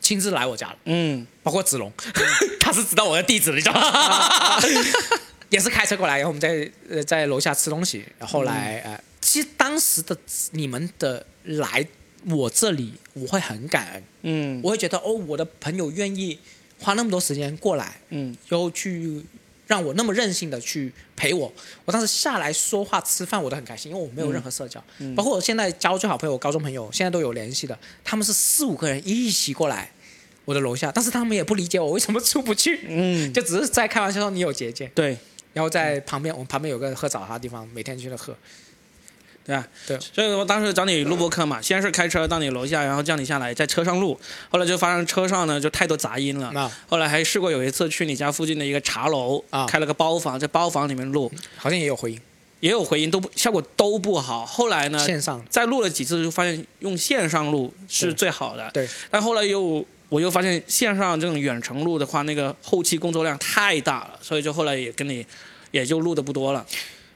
亲自来我家了，嗯，包括子龙，他是知道我的地址的，你知道吗？也是开车过来，然后我们在呃在楼下吃东西，然后后来、呃，其实当时的你们的来我这里，我会很感恩，嗯我会觉得哦，我的朋友愿意花那么多时间过来，嗯。又去让我那么任性的去陪我。我当时下来说话吃饭我都很开心，因为我没有任何社交，嗯。包括我现在交最好朋友，我高中朋友现在都有联系的，他们是四五个人一起过来我的楼下，但是他们也不理解我为什么出不去，嗯，就只是在开玩笑说你有结界，对。然后在旁边我们旁边有个喝早茶的地方，每天去那喝。对所以我当时找你录播课嘛，先是开车到你楼下，然后叫你下来，在车上录，后来就发现车上呢就太多杂音了。那后来还试过有一次去你家附近的一个茶楼，啊开了个包房，在包房里面录，好像也有回音，也有回音，都不效果都不好。后来呢，线上再录了几次，就发现用线上录是最好的。对，但后来又我又发现线上这种远程录的话，那个后期工作量太大了，所以就后来也跟你也就录的不多了。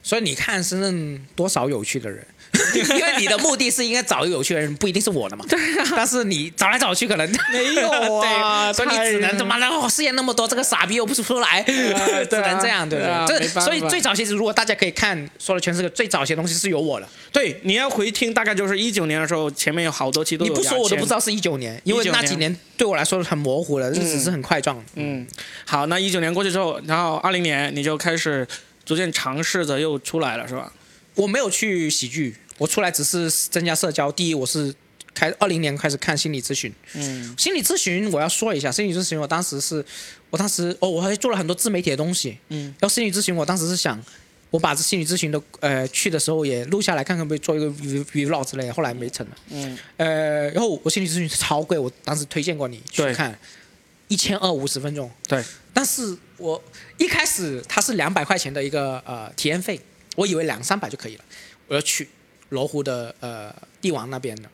所以你看深圳多少有趣的人，因为你的目的是应该找一个有趣的人，不一定是我的嘛。对啊。但是你找来找去可能 没有啊对，所以你只能太他妈的哦，试验那么多，这个傻逼又不出来，只能这样，对不对啊对？这所以最早其实如果大家可以看说的全是个最早些东西是有我的，对，你要回听，大概就是一九年的时候，前面有好多期都有你不说我都不知道。是一九年，因为那几年对我来说很模糊了，日子是很快撞的。嗯，好，那一九年过去之后，然后二零年你就开始逐渐尝试着又出来了，是吧？我没有去喜剧，我出来只是增加社交。第一，我是开二零年开始看心理咨询，嗯心理咨询我要说一下，心理咨询我当时是，我当时哦，我还做了很多自媒体的东西。嗯，然后心理咨询我当时是想，我把这心理咨询的呃去的时候也录下来，看看可以做一个 vlog 之类的，后来没成了。嗯呃，然后我心理咨询超贵，我当时推荐过你去对看，一千二五十分钟。对，但是我一开始它是两百块钱的一个呃体验费，我以为两三百就可以了，我要去罗湖的呃帝王那边的，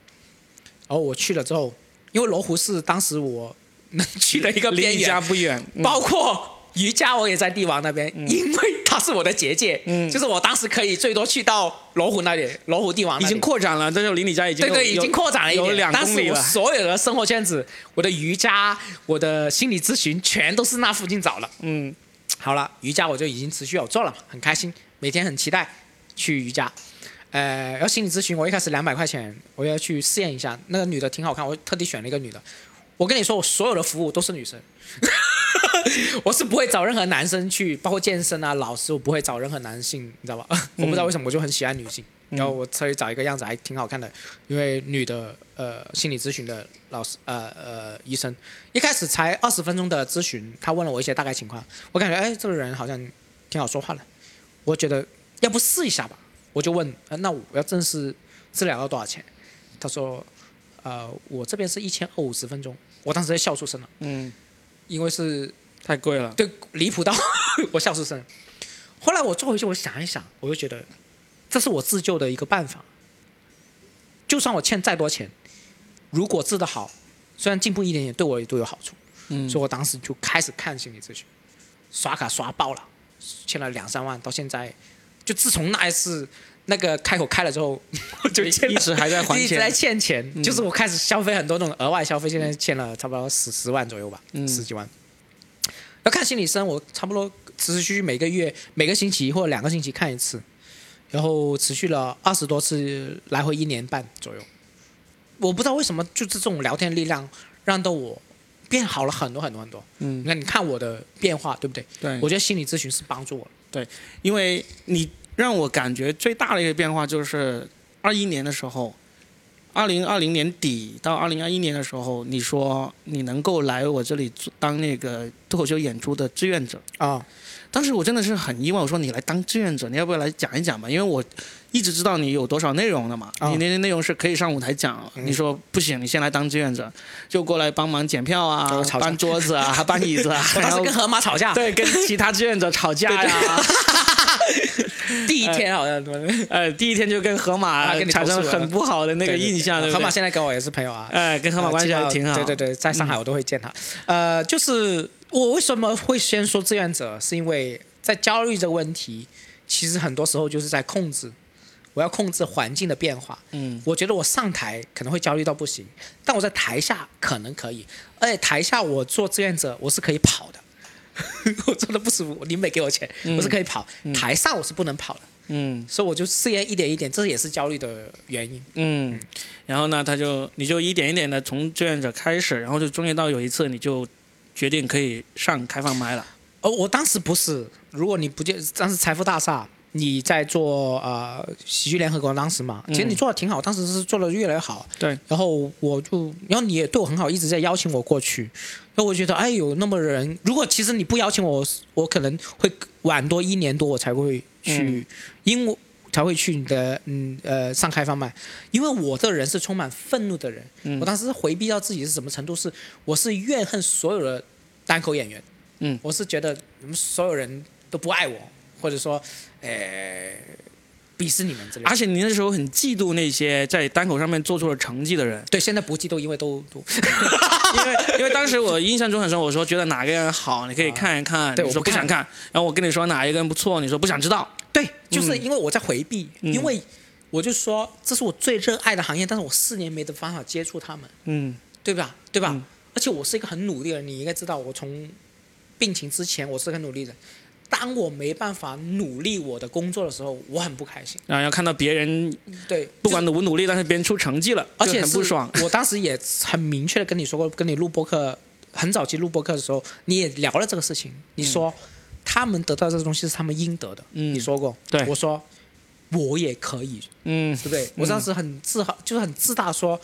然后我去了之后，因为罗湖是当时我能去的一个边离家缘，不远，嗯包括。瑜伽我也在帝王那边，因为它是我的结界，嗯就是我当时可以最多去到罗湖那里，罗湖帝王已经扩展了，这就离你家已经对对，已经扩展了一点，有两但是我公里了。所有的生活圈子，我的瑜伽、我的心理咨询，全都是那附近找了。嗯好了，瑜伽我就已经持续有做了嘛，很开心，每天很期待去瑜伽。呃，然后心理咨询我一开始两百块钱，我要去试验一下，那个女的挺好看，我特地选了一个女的。我跟你说，我所有的服务都是女生，我是不会找任何男生去，包括健身啊、老师，我不会找任何男性，你知道吧？我不知道为什么，我就很喜欢女性。然后我特意找一个样子还挺好看的，因为女的呃心理咨询的老师呃呃医生，一开始才二十分钟的咨询，他问了我一些大概情况，我感觉哎这个人好像挺好说话的，我觉得要不试一下吧，我就问，呃、那我要正式治疗要多少钱？他说，呃我这边是一千二五十分钟，我当时在笑出声了，嗯，因为是太贵了。对，离谱到 我笑出声。后来我坐回去，我想一想，我就觉得这是我自救的一个办法。就算我欠再多钱，如果治得好，虽然进步一点点，对我也都有好处。嗯所以我当时就开始看心理咨询，刷卡刷爆了，欠了两三万，到现在，就自从那一次那个开口开了之后，我 就欠一直还在还钱一直在。欠钱，嗯就是我开始消费很多那种额外消费，现在欠了差不多十十万左右吧，嗯十几万。要看心理医生，我差不多持续每个月、每个星期或者两个星期看一次，然后持续了二十多次，来回一年半左右。我不知道为什么，就是这种聊天力量，让到我变好了很多很多很多。嗯，那你看我的变化，对不对？对，我觉得心理咨询是帮助我对。因为你让我感觉最大的一个变化就是二一年的时候，二零二零年底到二零二一年的时候，你说你能够来我这里做当那个脱口秀演出的志愿者，啊，当时我真的是很意外，我说你来当志愿者，你要不要来讲一讲嘛？因为我一直知道你有多少内容的嘛，啊。你那些内容是可以上舞台讲。嗯。你说不行，你先来当志愿者，就过来帮忙检票啊搬桌子啊，搬椅子啊，我 当然后时跟河马吵架，对跟其他志愿者吵架呀。第一天好像呃，第一天就跟河马产生很不好的那个印象，河马现在跟我也是朋友啊，哎，跟河马关系还挺好。对对对，在上海我都会见他。呃，就是我为什么会先说志愿者，是因为在焦虑这个问题，其实很多时候就是在控制，我要控制环境的变化。嗯我觉得我上台可能会焦虑到不行，但我在台下可能可以，而且台下我做志愿者我是可以跑的。我真的不舒服，你没给我钱，我是可以跑。台上我是不能跑的，嗯所以我就试验一点一点，这也是焦虑的原因。嗯，然后呢，他就你就一点一点的从志愿者开始，然后就终于到有一次你就决定可以上开放麦了。哦，我当时不是，如果你不见，当时财富大厦你在做呃喜剧联合国当时嘛，其实你做的挺好，当时是做的越来越好。对，然后我就，然后你也对我很好，一直在邀请我过去。然后我觉得，哎，有那么人，如果其实你不邀请我，我可能会晚多一年多我才会去，因为才会去你的嗯呃上开放麦，因为我这人是充满愤怒的人。我当时是回避到自己是什么程度，是我是怨恨所有的单口演员。嗯，我是觉得你们所有人都不爱我，或者说，呃，鄙视你们之类的。而且你那时候很嫉妒那些在单口上面做出了成绩的人，对，现在不嫉妒，因为都都 因为因为当时我印象中很深，我说觉得哪个人好，你可以看一看，对我说不想看，然后我跟你说哪一个人不错，你说不想知道，对，就是因为我在回避，嗯因为我就说这是我最热爱的行业，但是我四年没得办法接触他们，嗯对吧？对吧？嗯而且我是一个很努力的人，你应该知道，我从病情之前我是个很努力的人。当我没办法努力我的工作的时候，我很不开心。然后要看到别人对，不管努不努力，但是别人出成绩了，就而且很不爽。我当时也很明确的跟你说过，跟你录播客，很早期录播客的时候，你也聊了这个事情。你说、他们得到这个东西是他们应得的，嗯你说过。对我说我也可以，嗯对不对？我当时很自豪，就是很自大说，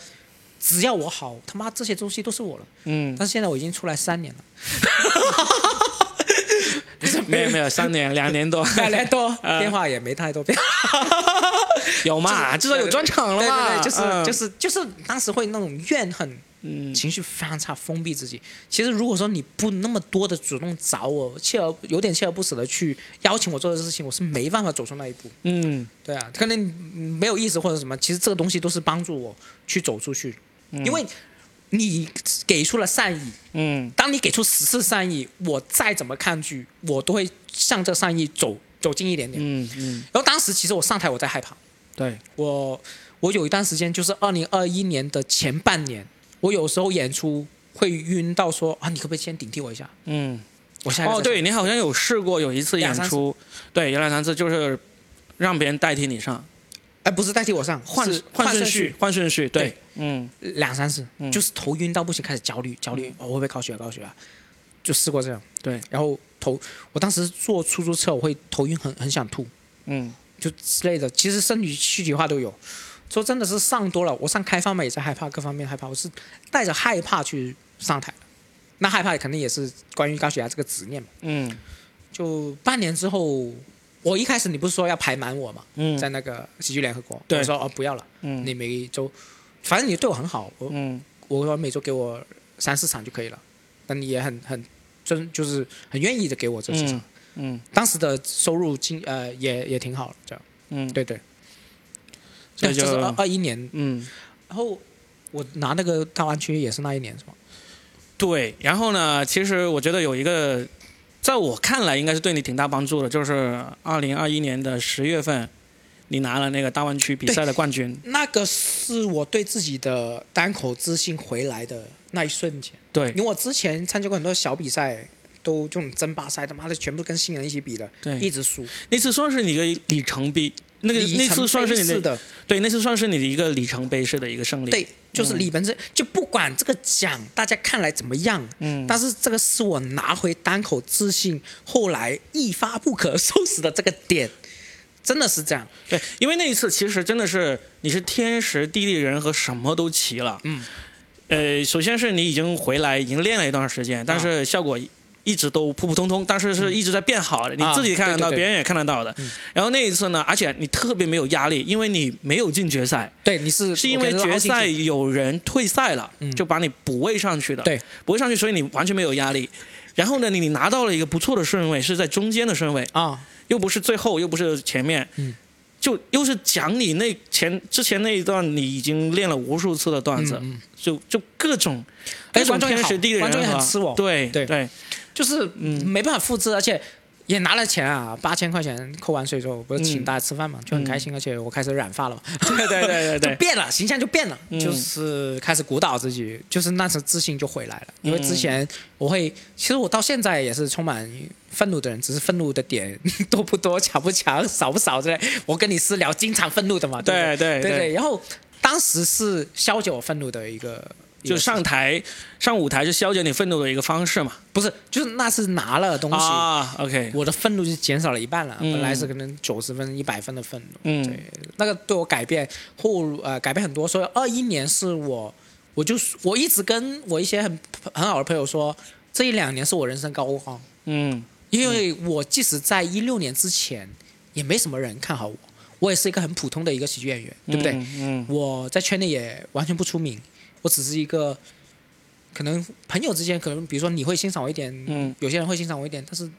只要我好，他妈这些东西都是我了。嗯，但是现在我已经出来三年了，没有没有，三年 两年多，两年多，嗯变化也没太多变化。有嘛？至少有专场了嘛？对对对，就是、嗯就是就是当时会那种怨恨，嗯情绪非常差，封闭自己。其实如果说你不那么多的主动找我，锲而有点锲而不舍的去邀请我做的事情，我是没办法走出那一步。嗯对啊，可能嗯没有意思或者什么，其实这个东西都是帮助我去走出去，因为你给出了善意，嗯。当你给出十次善意，我再怎么抗拒，我都会向这善意走走近一点点。嗯嗯，然后当时其实我上台我在害怕，对，我我有一段时间就是二零二一年的前半年，我有时候演出会晕到说啊，你可不可以先顶替我一下？嗯。我下哦，对你好像有试过有一次演出，对，有两三次就是让别人代替你上，哎，不是代替我上，换换顺顺序，，换顺序，对对，嗯两三次，嗯就是头晕到不行，开始焦虑，焦虑，哦，我会不会高血压？高血压？就试过这样，对，然后头，我当时坐出租车，我会头晕很，很想吐，嗯就之类的。其实身体躯体化都有。说真的是上多了，我上开放麦也在害怕，各方面害怕，我是带着害怕去上台的。那害怕肯定也是关于高血压这个执念嘛。嗯就半年之后，我一开始你不是说要排满我嘛，嗯。在那个喜剧联合国，对。我说哦不要了，嗯。你每周，反正你对我很好，我嗯。我说每周给我三四场就可以了，那你也很很真就是很愿意的给我这几场，嗯。当时的收入金呃也也挺好的，这样。嗯，对对，所以就是二二一年，嗯。然后我拿那个大湾区也是那一年是吗？对，然后呢，其实我觉得有一个，在我看来应该是对你挺大帮助的，就是二零二一年的十月份，你拿了那个大湾区比赛的冠军，那个是我对自己的单口自信回来的那一瞬间。对因为我之前参加过很多小比赛，都这种争霸赛，他妈的全部跟新人一起比的，对一直输。那次算是你的里程碑，那个那次算是你的对，那次算是你的一个里程碑式的一个胜利，对，就是里本身就不管这个奖大家看来怎么样，嗯但是这个是我拿回单口自信，后来一发不可收拾的这个点，真的是这样。对，因为那一次其实真的是你是天时地利人和什么都齐了。嗯。呃，首先是你已经回来，已经练了一段时间，但是效果一直都普普通通，但是是一直在变好的，你啊自己看得到，别人也看得到的。然后那一次呢，而且你特别没有压力，因为你没有进决赛，对，你是是因为决赛有人退赛了，嗯。就把你补位上去的。对，补位上去，所以你完全没有压力。然后呢，你你拿到了一个不错的顺位，是在中间的顺位，啊，又不是最后，又不是前面，嗯。就又是讲你那前之前那一段你已经练了无数次的段子，嗯嗯。就就各种，而且各种观众也好观众也很吃我。对对。对，就是嗯。没办法复制，而且也拿了钱啊，八千块钱扣完税之后，不是请嗯大家吃饭嘛，就很开心，而且我开始染发了嘛，对对对对 就，变了，形象就变了，嗯。就是开始鼓捣自己，就是那时自信就回来了。因为之前嗯我会，其实我到现在也是充满愤怒的人，只是愤怒的点 多不多、强不强、少不少之类。我跟你私聊，经常愤怒的嘛，对不对对对。然后当时是消解我愤怒的一个就上台上舞台是消解你愤怒的一个方式嘛。不是，就是那是拿了东西，啊，OK，我的愤怒就减少了一半了。嗯本来是可能九十分、一百分的愤怒，嗯对，那个对我改变后呃改变很多。所以二一年是我，我就我一直跟我一些很很好的朋友说，这一两年是我人生高光，嗯因为我即使在一六年之前，也没什么人看好我，我也是一个很普通的一个喜剧演员，对不对？嗯我在圈内也完全不出名，我只是一个可能朋友之间，可能比如说你会欣赏我一点，嗯有些人会欣赏我一点，但是、嗯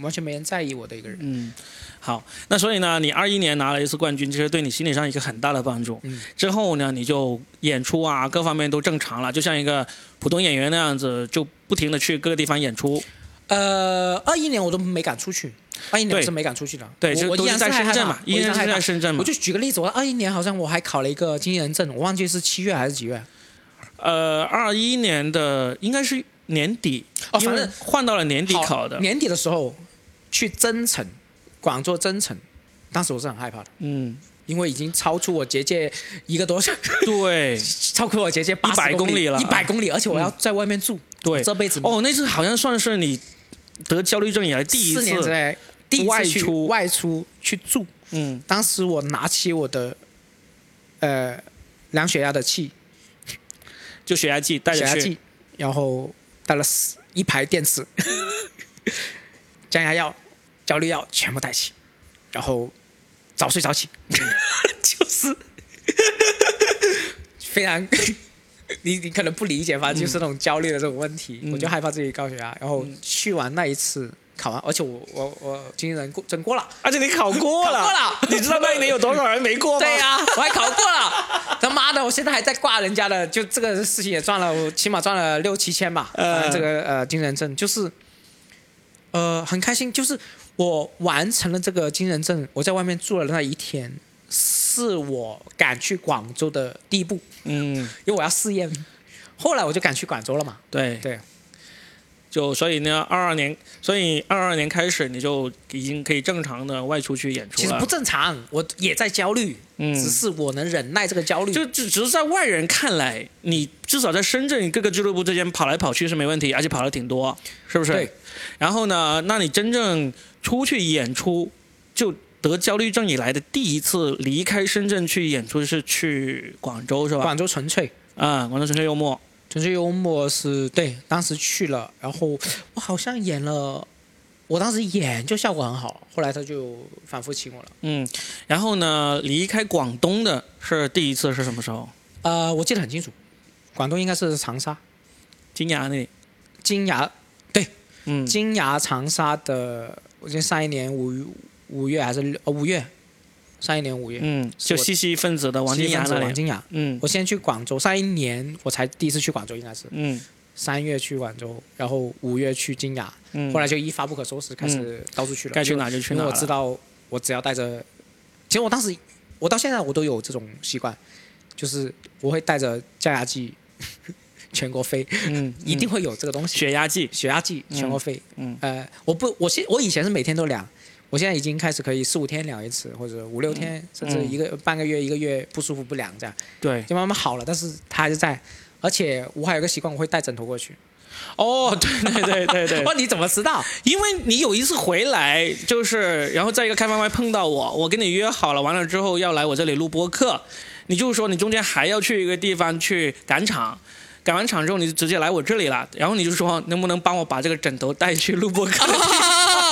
完全没人在意我的一个人。嗯，好，那所以呢，你二一年拿了一次冠军，其实对你心理上一个很大的帮助。嗯之后呢，你就演出啊，各方面都正常了，就像一个普通演员那样子，就不停的去各个地方演出。呃，二一年我都没敢出去，二一年我是没敢出去的。对，我我依然就都是在深圳嘛，依然在深圳嘛我。就举个例子，我二一年好像我还考了一个经纪人证，我忘记是七月还是几月。呃，二一年的应该是年底，哦反正换到了年底考的。年底的时候去增城，广州增城，当时我是很害怕的，嗯，因为已经超出我结界一个多小时，对 超过我结界八100公里了一百公里，而且我要在外面住，对，这辈子哦，那次好像算是你得焦虑症以来第一四年之次。内第一次去外出。外出去住，嗯，当时我拿起我的呃量血压的器，就血压计带着。血。压计，然后带了四一排电池，降压药、焦虑药全部带齐，然后早睡早起，就是。非常。你你可能不理解，反正就是那种焦虑的这种问题，嗯我就害怕自己高血压，然后去完那一次考完，而且我我我经纪人过真过了，而且你考过了，考过了你知道那一年有多少人没过吗？对呀、我还考过了，他妈的，我现在还在挂人家的，就这个事情也赚了，我起码赚了六七千吧。呃这个呃经纪人证。就是，呃很开心，就是我完成了这个经纪人证，我在外面住了那一天，是我赶去广州的第一步，嗯，因为我要试验。后来我就赶去广州了嘛，对对，就所以呢，二二年，所以二二年开始你就已经可以正常的外出去演出了。其实不正常，我也在焦虑，嗯只是我能忍耐这个焦虑。就只只是在外人看来，你至少在深圳各个俱乐部之间跑来跑去是没问题，而且跑的挺多，是不是？对。然后呢，那你真正出去演出，就得焦虑症以来的第一次离开深圳去演出是去广州是吧？广州纯粹，啊、广州纯粹幽默。纯粹幽默是对，当时去了，然后我好像演了，我当时演就效果很好，后来他就反复请我了。嗯，然后呢，离开广东的是第一次是什么时候？呃，我记得很清楚，广东应该是长沙、金牙那里。金牙，对嗯，金牙长沙的，我记得上一年五五月还是六呃五月，上一年五月，嗯，就西西分子的王金雅那里。王金雅。嗯我先去广州，上一年我才第一次去广州，应该是嗯三月去广州，然后五月去金雅，嗯，后来就一发不可收拾，开始到处去了。该去哪就去哪因。为我知道，我只要带着，其实我当时，我到现在我都有这种习惯，就是我会带着降压剂 全国飞，嗯，一定会有这个东西。血压计。血压计全国飞，嗯呃，我不，我现我以前是每天都量，我现在已经开始可以四五天量一次，或者五六天，甚至一个、半个月、一个月不舒服不量这样，对。就慢慢好了。但是它还是在，而且我还有个习惯，我会带枕头过去。哦，对对对对对哇，，你怎么知道？因为你有一次回来，就是然后在一个开放麦碰到我，我跟你约好了，完了之后要来我这里录播客，你就说你中间还要去一个地方去赶场。赶完场之后，你就直接来我这里了，然后你就说能不能帮我把这个枕头带去录播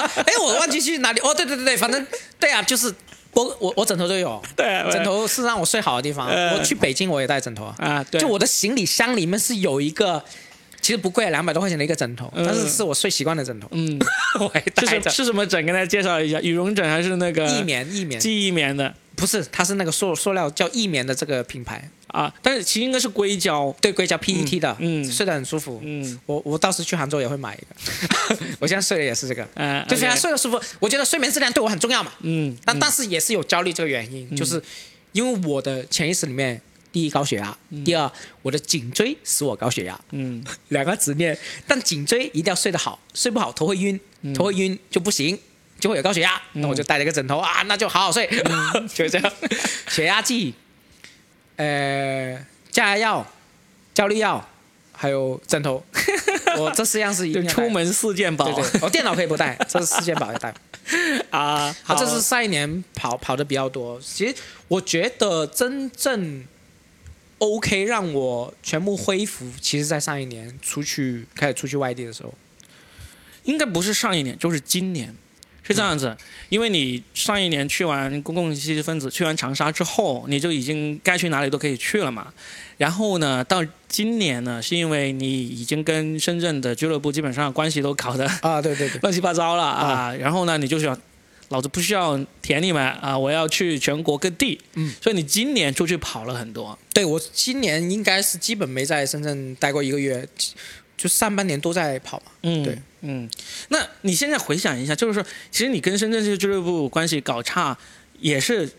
客？哎，我忘记去哪里。哦，对对对对，反正对啊，就是我我我枕头都有，对，枕头是让我睡好的地方。呃。我去北京我也带枕头啊，啊，对，就我的行李箱里面是有一个，其实不贵，两百多块钱的一个枕头，嗯。但是是我睡习惯的枕头，嗯，我带是什么枕？跟大家介绍一下，羽绒枕还是那个？益棉，益棉。记忆棉的不是，它是那个塑塑料叫益棉的这个品牌，啊？但是其实应该是硅胶，对，硅胶 PET 的，嗯。睡得很舒服。嗯，我我到时去杭州也会买一个，我现在睡的也是这个，呃，就非常睡得舒服。我觉得睡眠质量对我很重要嘛，嗯，但但是也是有焦虑这个原因，就是因为我的潜意识里面，第一高血压，第二我的颈椎使我高血压，嗯。两个执念。但颈椎一定要睡得好，睡不好头会晕，嗯。头会晕就不行，就会有高血压。那我就带了一个枕头啊，那就好好睡，嗯 就这样。血压计，呃，降压药，焦虑药，还有枕头，我这四样是一就定要带出门四件宝对对，我电脑可以不带，这是四件宝要带。啊。好，这是上一年跑跑的比较多。其实我觉得真正 OK 让我全部恢复，其实在上一年出去开始出去外地的时候。应该不是上一年，就是今年，是这样子。因为你上一年去完公共信息分子，去完长沙之后，你就已经该去哪里都可以去了嘛。然后呢，到今年呢，是因为你已经跟深圳的俱乐部基本上关系都搞得啊，对对对，乱七八糟了啊。然后呢，你就想，老子不需要舔你们啊，我要去全国各地。嗯，所以你今年出去跑了很多。对我今年应该是基本没在深圳待过一个月，就上半年都在跑嘛。嗯，对，嗯，那你现在回想一下，就是说，其实你跟深圳这些俱乐部关系搞差，也是，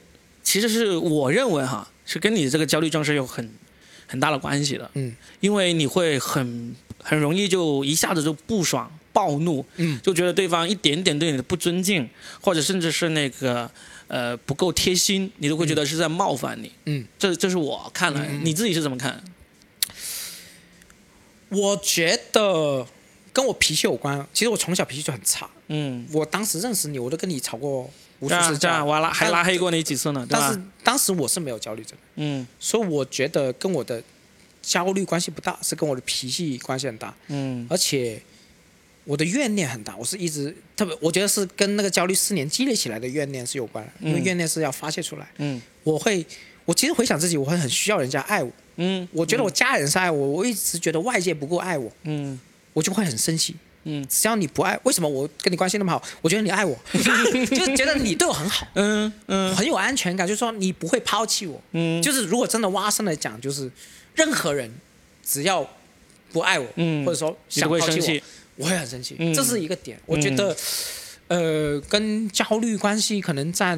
其实是我认为哈，是跟你这个焦虑症是有很很大的关系的。嗯，因为你会很很容易就一下子就不爽、暴怒，嗯，就觉得对方一点点对你的不尊敬，或者甚至是那个呃不够贴心，你都会觉得是在冒犯你。嗯，这这是我看来，你自己是怎么看？我觉得跟我脾气有关。其实我从小脾气就很差。嗯，我当时认识你，我都跟你吵过无数次架。我拉还拉黑过你几次呢，但是当时我是没有焦虑症，嗯所以我觉得跟我的焦虑关系不大，是跟我的脾气关系很大，嗯而且我的怨念很大。我是一直特别，我觉得是跟那个焦虑四年积累起来的怨念是有关的，因为嗯怨念是要发泄出来。嗯我会，我其实回想自己，我会很需要人家爱我。嗯，我觉得我家人是爱我，我一直觉得外界不够爱我，嗯我就会很生气。嗯只要你不爱，为什么我跟你关系那么好？我觉得你爱我，就是觉得你对我很好，嗯嗯很有安全感，就是说你不会抛弃我。嗯，就是如果真的挖深了讲，就是任何人只要不爱我，嗯或者说想抛弃我我会很生气。嗯这是一个点，我觉得，呃，跟焦虑关系可能占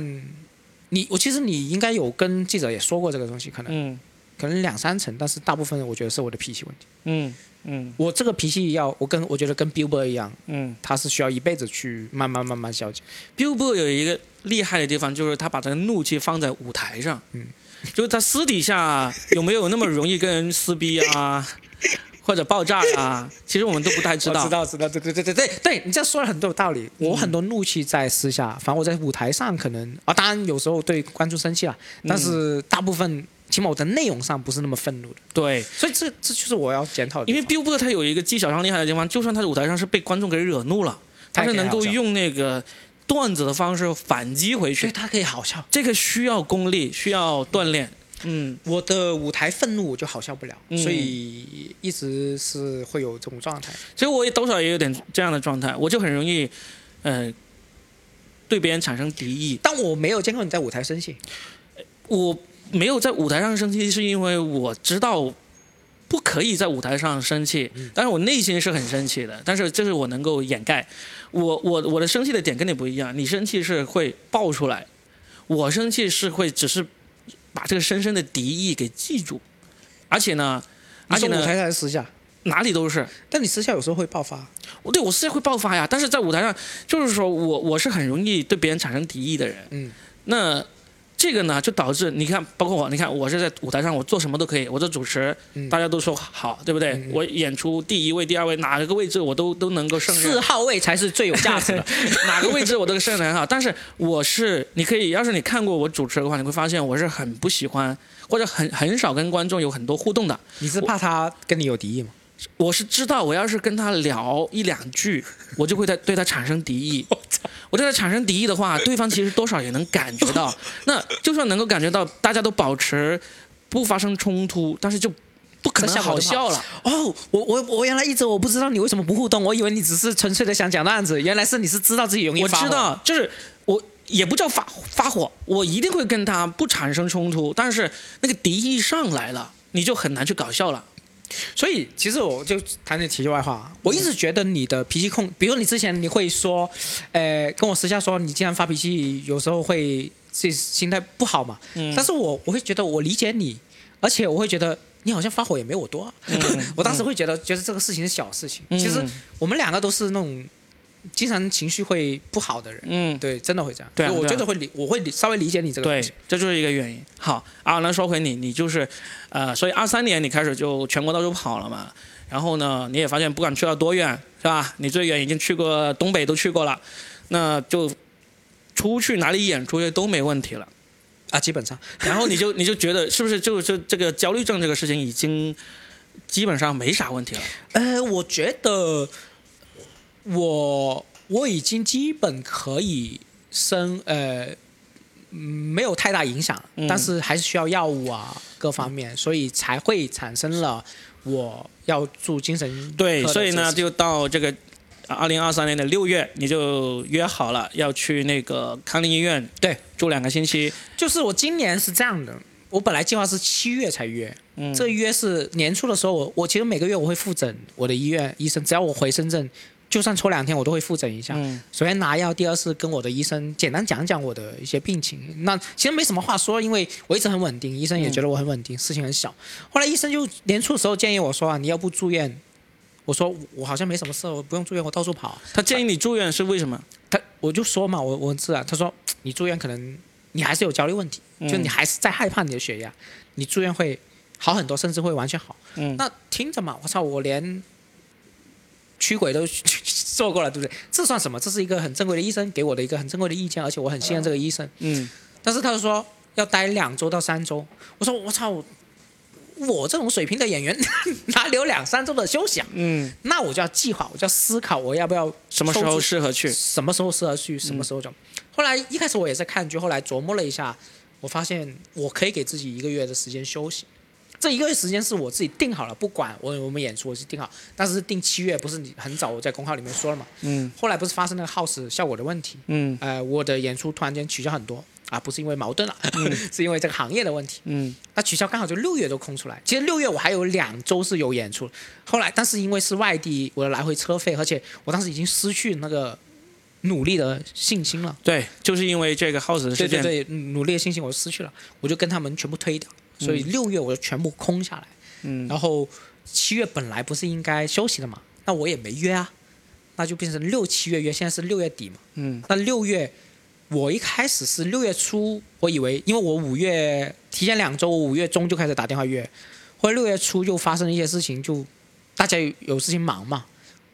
你，我其实你应该有跟记者也说过这个东西，可能、嗯可能两三成，但是大部分我觉得是我的脾气问题。嗯嗯我这个脾气要，我跟我觉得跟 Billboard 一样，嗯。他是需要一辈子去慢慢慢慢消解。Billboard 有一个厉害的地方，就是他把这个怒气放在舞台上，嗯，就是他私底下有没有那么容易跟人撕逼啊，或者爆炸啊，其实我们都不太知道。知道，知道，对对对对对对，你这说了很多有道理。我很多怒气在私下，反正我在舞台上可能啊，当然有时候对观众生气了，但是大部分起码我的内容上不是那么愤怒的，对，所以这这就是我要检讨的因。为 Billboard 它有一个技巧上厉害的地方，就算他在舞台上是被观众给惹怒了，他是能够用那个段子的方式反击回去。所以他可以好笑。这个需要功力，需要锻炼。嗯我的舞台愤怒我就好笑不了，嗯所以一直是会有这种状态。所以我也多少也有点这样的状态，我就很容易，呃，对别人产生敌意。但我没有见过你在舞台生气，我没有在舞台上生气，是因为我知道不可以在舞台上生气，但是我内心是很生气的，但是这是我能够掩盖。我我我的生气的点跟你不一样，你生气是会爆出来，我生气是会只是把这个深深的敌意给记住，而且呢，而且呢，还是私下？哪里都是。但你私下有时候会爆发，我对我私下会爆发呀，但是在舞台上，就是说我我是很容易对别人产生敌意的人。嗯，那这个呢，就导致你看，包括我，你看我是在舞台上，我做什么都可以，我做主持，嗯大家都说好，对不对？我演出第一位、第二位，哪个位置我都都能够胜任四，号位才是最有价值的。哪个位置我都胜任很好。但是我是，你可以，要是你看过我主持的话，你会发现我是很不喜欢，或者很很少跟观众有很多互动的。你是怕他跟你有敌意吗？我是知道，我要是跟他聊一两句，我就会在对他产生敌意。我对他产生敌意的话，对方其实多少也能感觉到。那就算能够感觉到，大家都保持不发生冲突，但是就不可能好笑了。哦，我我我原来一直我不知道你为什么不互动，我以为你只是纯粹的想讲段子，原来是你是知道自己容易我发火知道，就是我也不叫发发火，我一定会跟他不产生冲突，但是那个敌意上来了，你就很难去搞笑了。所以其实我就谈点题外话，我一直觉得你的脾气控，比如你之前你会说，呃，跟我私下说你经常发脾气，有时候会自己心态不好嘛。嗯。但是我我会觉得我理解你，而且我会觉得你好像发火也没我多啊。我当时会觉得觉得这个事情是小事情，嗯。其实我们两个都是那种经常情绪会不好的人，嗯，对，真的会这样。对我觉得会理，我会理稍微理解你这个东对。，这就是一个原因。好啊，那说回你，你就是，呃，所以二三年你开始就全国到处跑了嘛，然后呢，你也发现不管去到多远，是吧？你最远已经去过东北都去过了，那就出去哪里演出都没问题了。啊，基本上然后你就你就觉得是不是就是这个焦虑症这个事情已经基本上没啥问题了？呃，我觉得我我已经基本可以生呃。嗯没有太大影响，嗯但是还是需要药物啊各方面，所以才会产生了我要住精神对，所以呢，就到这个二零二三年的六月，你就约好了要去那个康宁医院对住两个星期。就是我今年是这样的，我本来计划是七月才约，嗯，这约是年初的时候我，我其实每个月我会复诊我的医院医生，只要我回深圳，就算抽两天我都会复诊一下。嗯首先拿药，第二是跟我的医生简单讲讲我的一些病情。那其实没什么话说，因为我一直很稳定，医生也觉得我很稳定，事情很小。后来医生就年初的时候建议我说啊，你要不住院？我说我好像没什么事，我不用住院，我到处跑。他建议你住院是为什么？他我就说嘛，我我自啊，他说你住院可能你还是有焦虑问题，嗯就你还是在害怕你的血压，你住院会好很多，甚至会完全好。嗯那听着嘛，我操，我连驱鬼都做过了，对不对？这算什么？这是一个很正规的医生给我的一个很正规的意见，而且我很信任这个医生。嗯但是他就说要待两周到三周，我说我操，我这种水平的演员 哪里有两三周的休息啊？嗯，那我就要计划，我就要思考我要不要什么时候适合去？什么时候适合去，什么时候就。后来一开始我也在看剧，后来琢磨了一下，我发现我可以给自己一个月的时间休息。这一个月时间是我自己定好了，不管我我们演出我是定好，但是定七月不是你很早我在公号里面说了嘛？嗯后来不是发生那个 house 效果的问题，嗯呃，我的演出突然间取消很多啊，不是因为矛盾了，是因为这个行业的问题。嗯那取消刚好就六月都空出来。其实六月我还有两周是有演出，后来但是因为是外地，我的来回车费，而且我当时已经失去那个努力的信心了。对，就是因为这个 house 的对事件。对对，努力的信心我失去了，我就跟他们全部推掉，所以六月我就全部空下来。嗯然后七月本来不是应该休息的嘛，那我也没约啊，那就变成六七月约，现在是六月底嘛。嗯那六月，我一开始是六月初，我以为因为我五月提前两周，我五月中就开始打电话约，或者六月初就发生了一些事情，就大家有有事情忙嘛，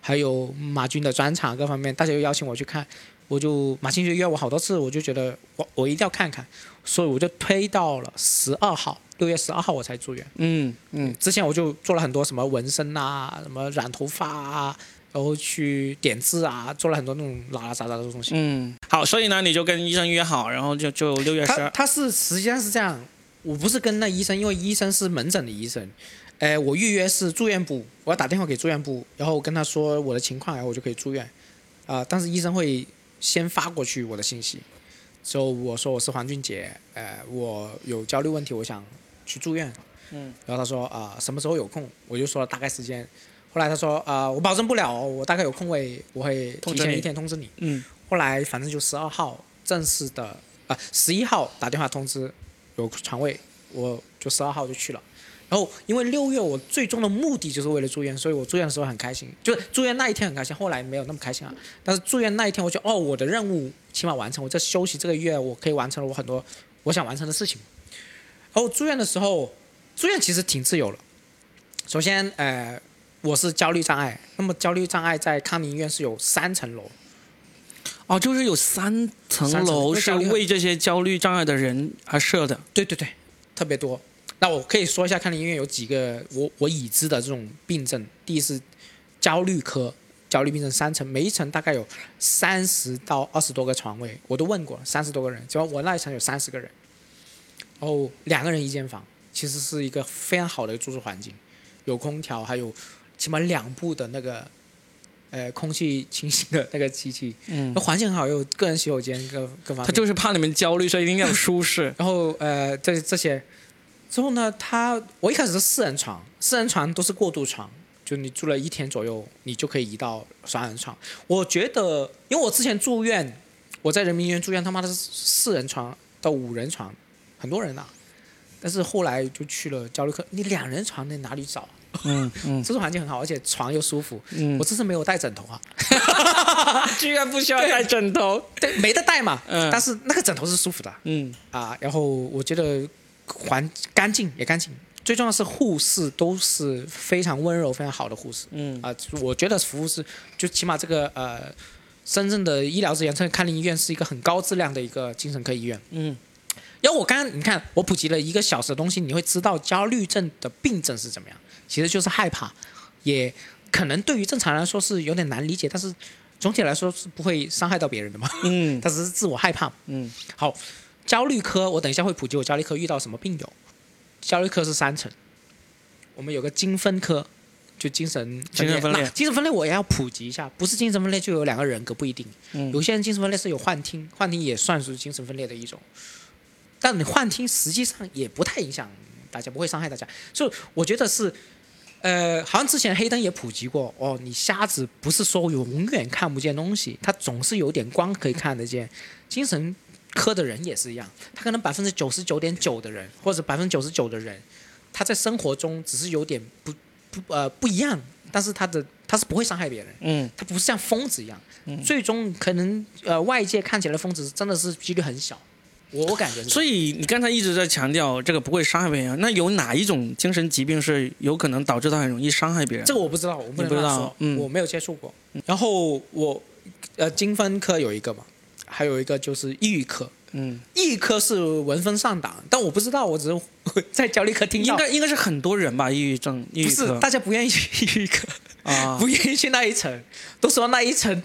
还有马军的专场各方面，大家又邀请我去看，我就马清就约我好多次，我就觉得我我一定要看看，所以我就推到了十二号，六月十二号我才住院。嗯嗯之前我就做了很多什么纹身啊，什么染头发啊，然后去点痣啊，做了很多那种拉拉杂杂的东西。嗯，好，所以呢，你就跟医生约好，然后就就六月十二。他他是实际上是这样，我不是跟那医生，因为医生是门诊的医生，呃，我预约是住院部，我要打电话给住院部，然后跟他说我的情况，然后我就可以住院，啊、但是医生会先发过去我的信息，之后我说我是黄俊杰，呃，我有焦虑问题，我想去住院，嗯，然后他说啊、什么时候有空，我就说了大概时间，后来他说啊、我保证不了哦，我大概有空位，我会提前一天通知你。嗯。后来反正就十二号正式的啊，十、一号打电话通知有床位，我就十二号就去了。然后因为六月我最终的目的就是为了住院，所以我住院的时候很开心，就是住院那一天很开心，后来没有那么开心啊。但是住院那一天，我觉得哦，我的任务起码完成，我在休息这个月我可以完成了我很多我想完成的事情。然后住院的时候，住院其实挺自由了。首先，呃，我是焦虑障碍，那么焦虑障碍在康宁医院是有三层楼，哦，就是有三层楼是为这些焦虑障碍的人而设的。对对对，特别多。那我可以说一下，康宁医院有几个我我已知的这种病症。第一是焦虑科，焦虑病症三层，每一层大概有三十到二十多个床位，我都问过了，三十多个人，只要我那一层有三十个人，然后两个人一间房，其实是一个非常好的住宿环境，有空调，还有起码两部的那个呃空气清新的那个机器，嗯那，环境很好，有个人洗手间，各各方面。他就是怕你们焦虑，所以一定要舒适。然后呃，这这些之后呢，他我一开始是四人床，四人床都是过渡床，就你住了一天左右，你就可以移到双人床。我觉得，因为我之前住院，我在人民医院住院，他妈的是四人床到五人床，很多人啊。但是后来就去了焦虑科，你两人床那哪里找啊？嗯嗯 住宿环境很好，而且床又舒服。嗯我，这次没有带枕头啊，居然不需要带枕头。对，没得带嘛。嗯但是那个枕头是舒服的嗯啊。然后我觉得环干净也干净，最重要是护士都是非常温柔、非常好的护士。嗯啊，我觉得服务是就起码这个呃，深圳的医疗资源，深圳康宁医院是一个很高质量的一个精神科医院。嗯因为我刚刚你看，我普及了一个小时的东西，你会知道焦虑症的病症是怎么样，其实就是害怕，也可能对于正常人来说是有点难理解，但是总体来说是不会伤害到别人的嘛，嗯它只是自我害怕。嗯好，焦虑科我等一下会普及我焦虑科遇到什么病友。焦虑科是三层，我们有个精分科，就精神精神分裂精神分裂我也要普及一下，不是精神分裂就有两个人格不一定。嗯有些人精神分裂是有幻听，幻听也算是精神分裂的一种。但你幻听实际上也不太影响大家，不会伤害大家。所以我觉得是，呃，好像之前黑灯也普及过哦，你瞎子不是说永远看不见东西，他总是有点光可以看得见。精神科的人也是一样，他可能百分之九十九点九的人，或者百分之九十九的人，他在生活中只是有点不不呃不一样，但是他的他是不会伤害别人。嗯他不是像疯子一样，最终可能呃外界看起来疯子真的是几率很小，我我感觉。所以你刚才一直在强调这个不会伤害别人，那有哪一种精神疾病是有可能导致他很容易伤害别人？这个我不知道，我不能你不知道我没有接触过。然后我呃精分科有一个嘛，还有一个就是抑郁科，嗯，抑郁科是闻风丧胆，但我不知道，我只是在焦虑科听到。应该应该是很多人吧，抑郁症、抑不是大家不愿意去抑郁科，啊 不愿意去那一层，都说那一层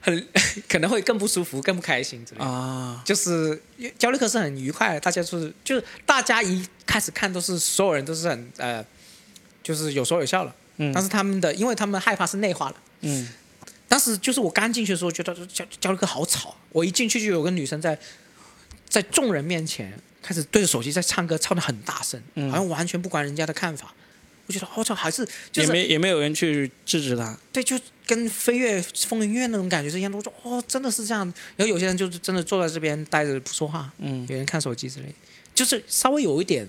很可能会更不舒服、更不开心之类的。啊，就是焦虑科是很愉快的，大家就是就是大家一开始看都是所有人都是很呃，就是有说有笑了。嗯但是他们的，因为他们害怕是内化了。嗯当时就是我刚进去的时候，觉得焦焦虑科好吵。我一进去就有个女生在在众人面前开始对着手机在唱歌，唱的很大声，嗯好像完全不管人家的看法。我觉得我操，还是就是也没也没有人去制止他。对，就跟飞跃风云院那种感觉是一样的。我说哦，真的是这样。然后有些人就是真的坐在这边待着不说话，嗯有人看手机之类，就是稍微有一点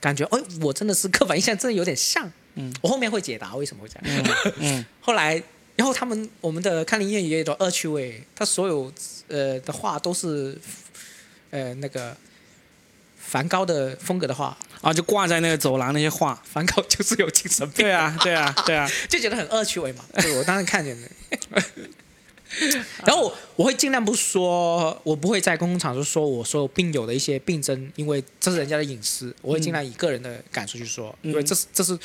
感觉，哎，我真的是刻板印象，真的有点像。嗯，我后面会解答为什么会这样。嗯嗯 后来，然后他们我们的康宁医院也有一恶趣味，他所有呃的画都是呃那个梵高的风格的画，啊，就挂在那个走廊那些画。梵高就是有精神病，对啊，对啊，对啊。就觉得很恶趣味嘛。对，我当时看见的。然后我我会尽量不说，我不会在公共场合说我所有病友的一些病症，因为这是人家的隐私，我会尽量以个人的感受去说，因为这是这是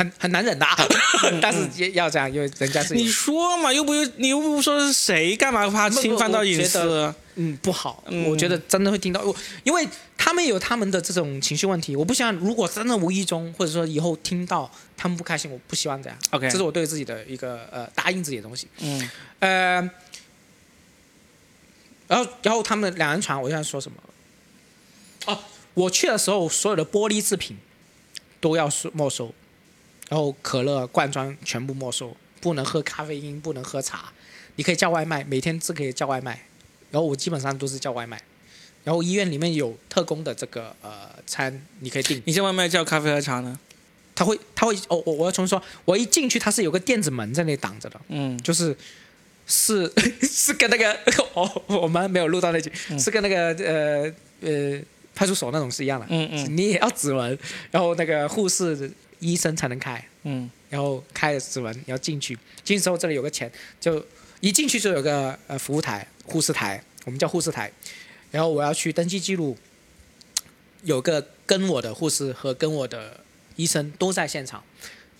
很很难忍的、啊，但是也要这样，因为人家是你说嘛，又不你又不说是谁，干嘛怕侵犯到隐私？嗯不好，嗯我觉得真的会听到，我因为他们有他们的这种情绪问题，我不希望如果真的无意中或者说以后听到他们不开心，我不希望这样。OK 这是我对自己的一个呃答应自己的东西。嗯呃，然后然后他们两人床，我现在说什么？哦，我去的时候，所有的玻璃制品都要收没收，然后可乐罐装全部没收，不能喝咖啡因，不能喝茶，你可以叫外卖，每天只可以叫外卖。然后我基本上都是叫外卖，然后医院里面有特供的这个呃餐，你可以订。你叫外卖叫咖啡和茶呢？他会他会哦，我我要重新说，我一进去他是有个电子门在那里挡着的，嗯就是是是跟那个 哦，我们没有录到那句，是跟那个呃呃派出所那种是一样的，嗯嗯你也要指纹，然后那个护士、医生才能开，嗯。然后开了指纹，然后进去，进去之后这里有个钱，就一进去就有个呃服务台、护士台，我们叫护士台，然后我要去登记记录，有个跟我的护士和跟我的医生都在现场，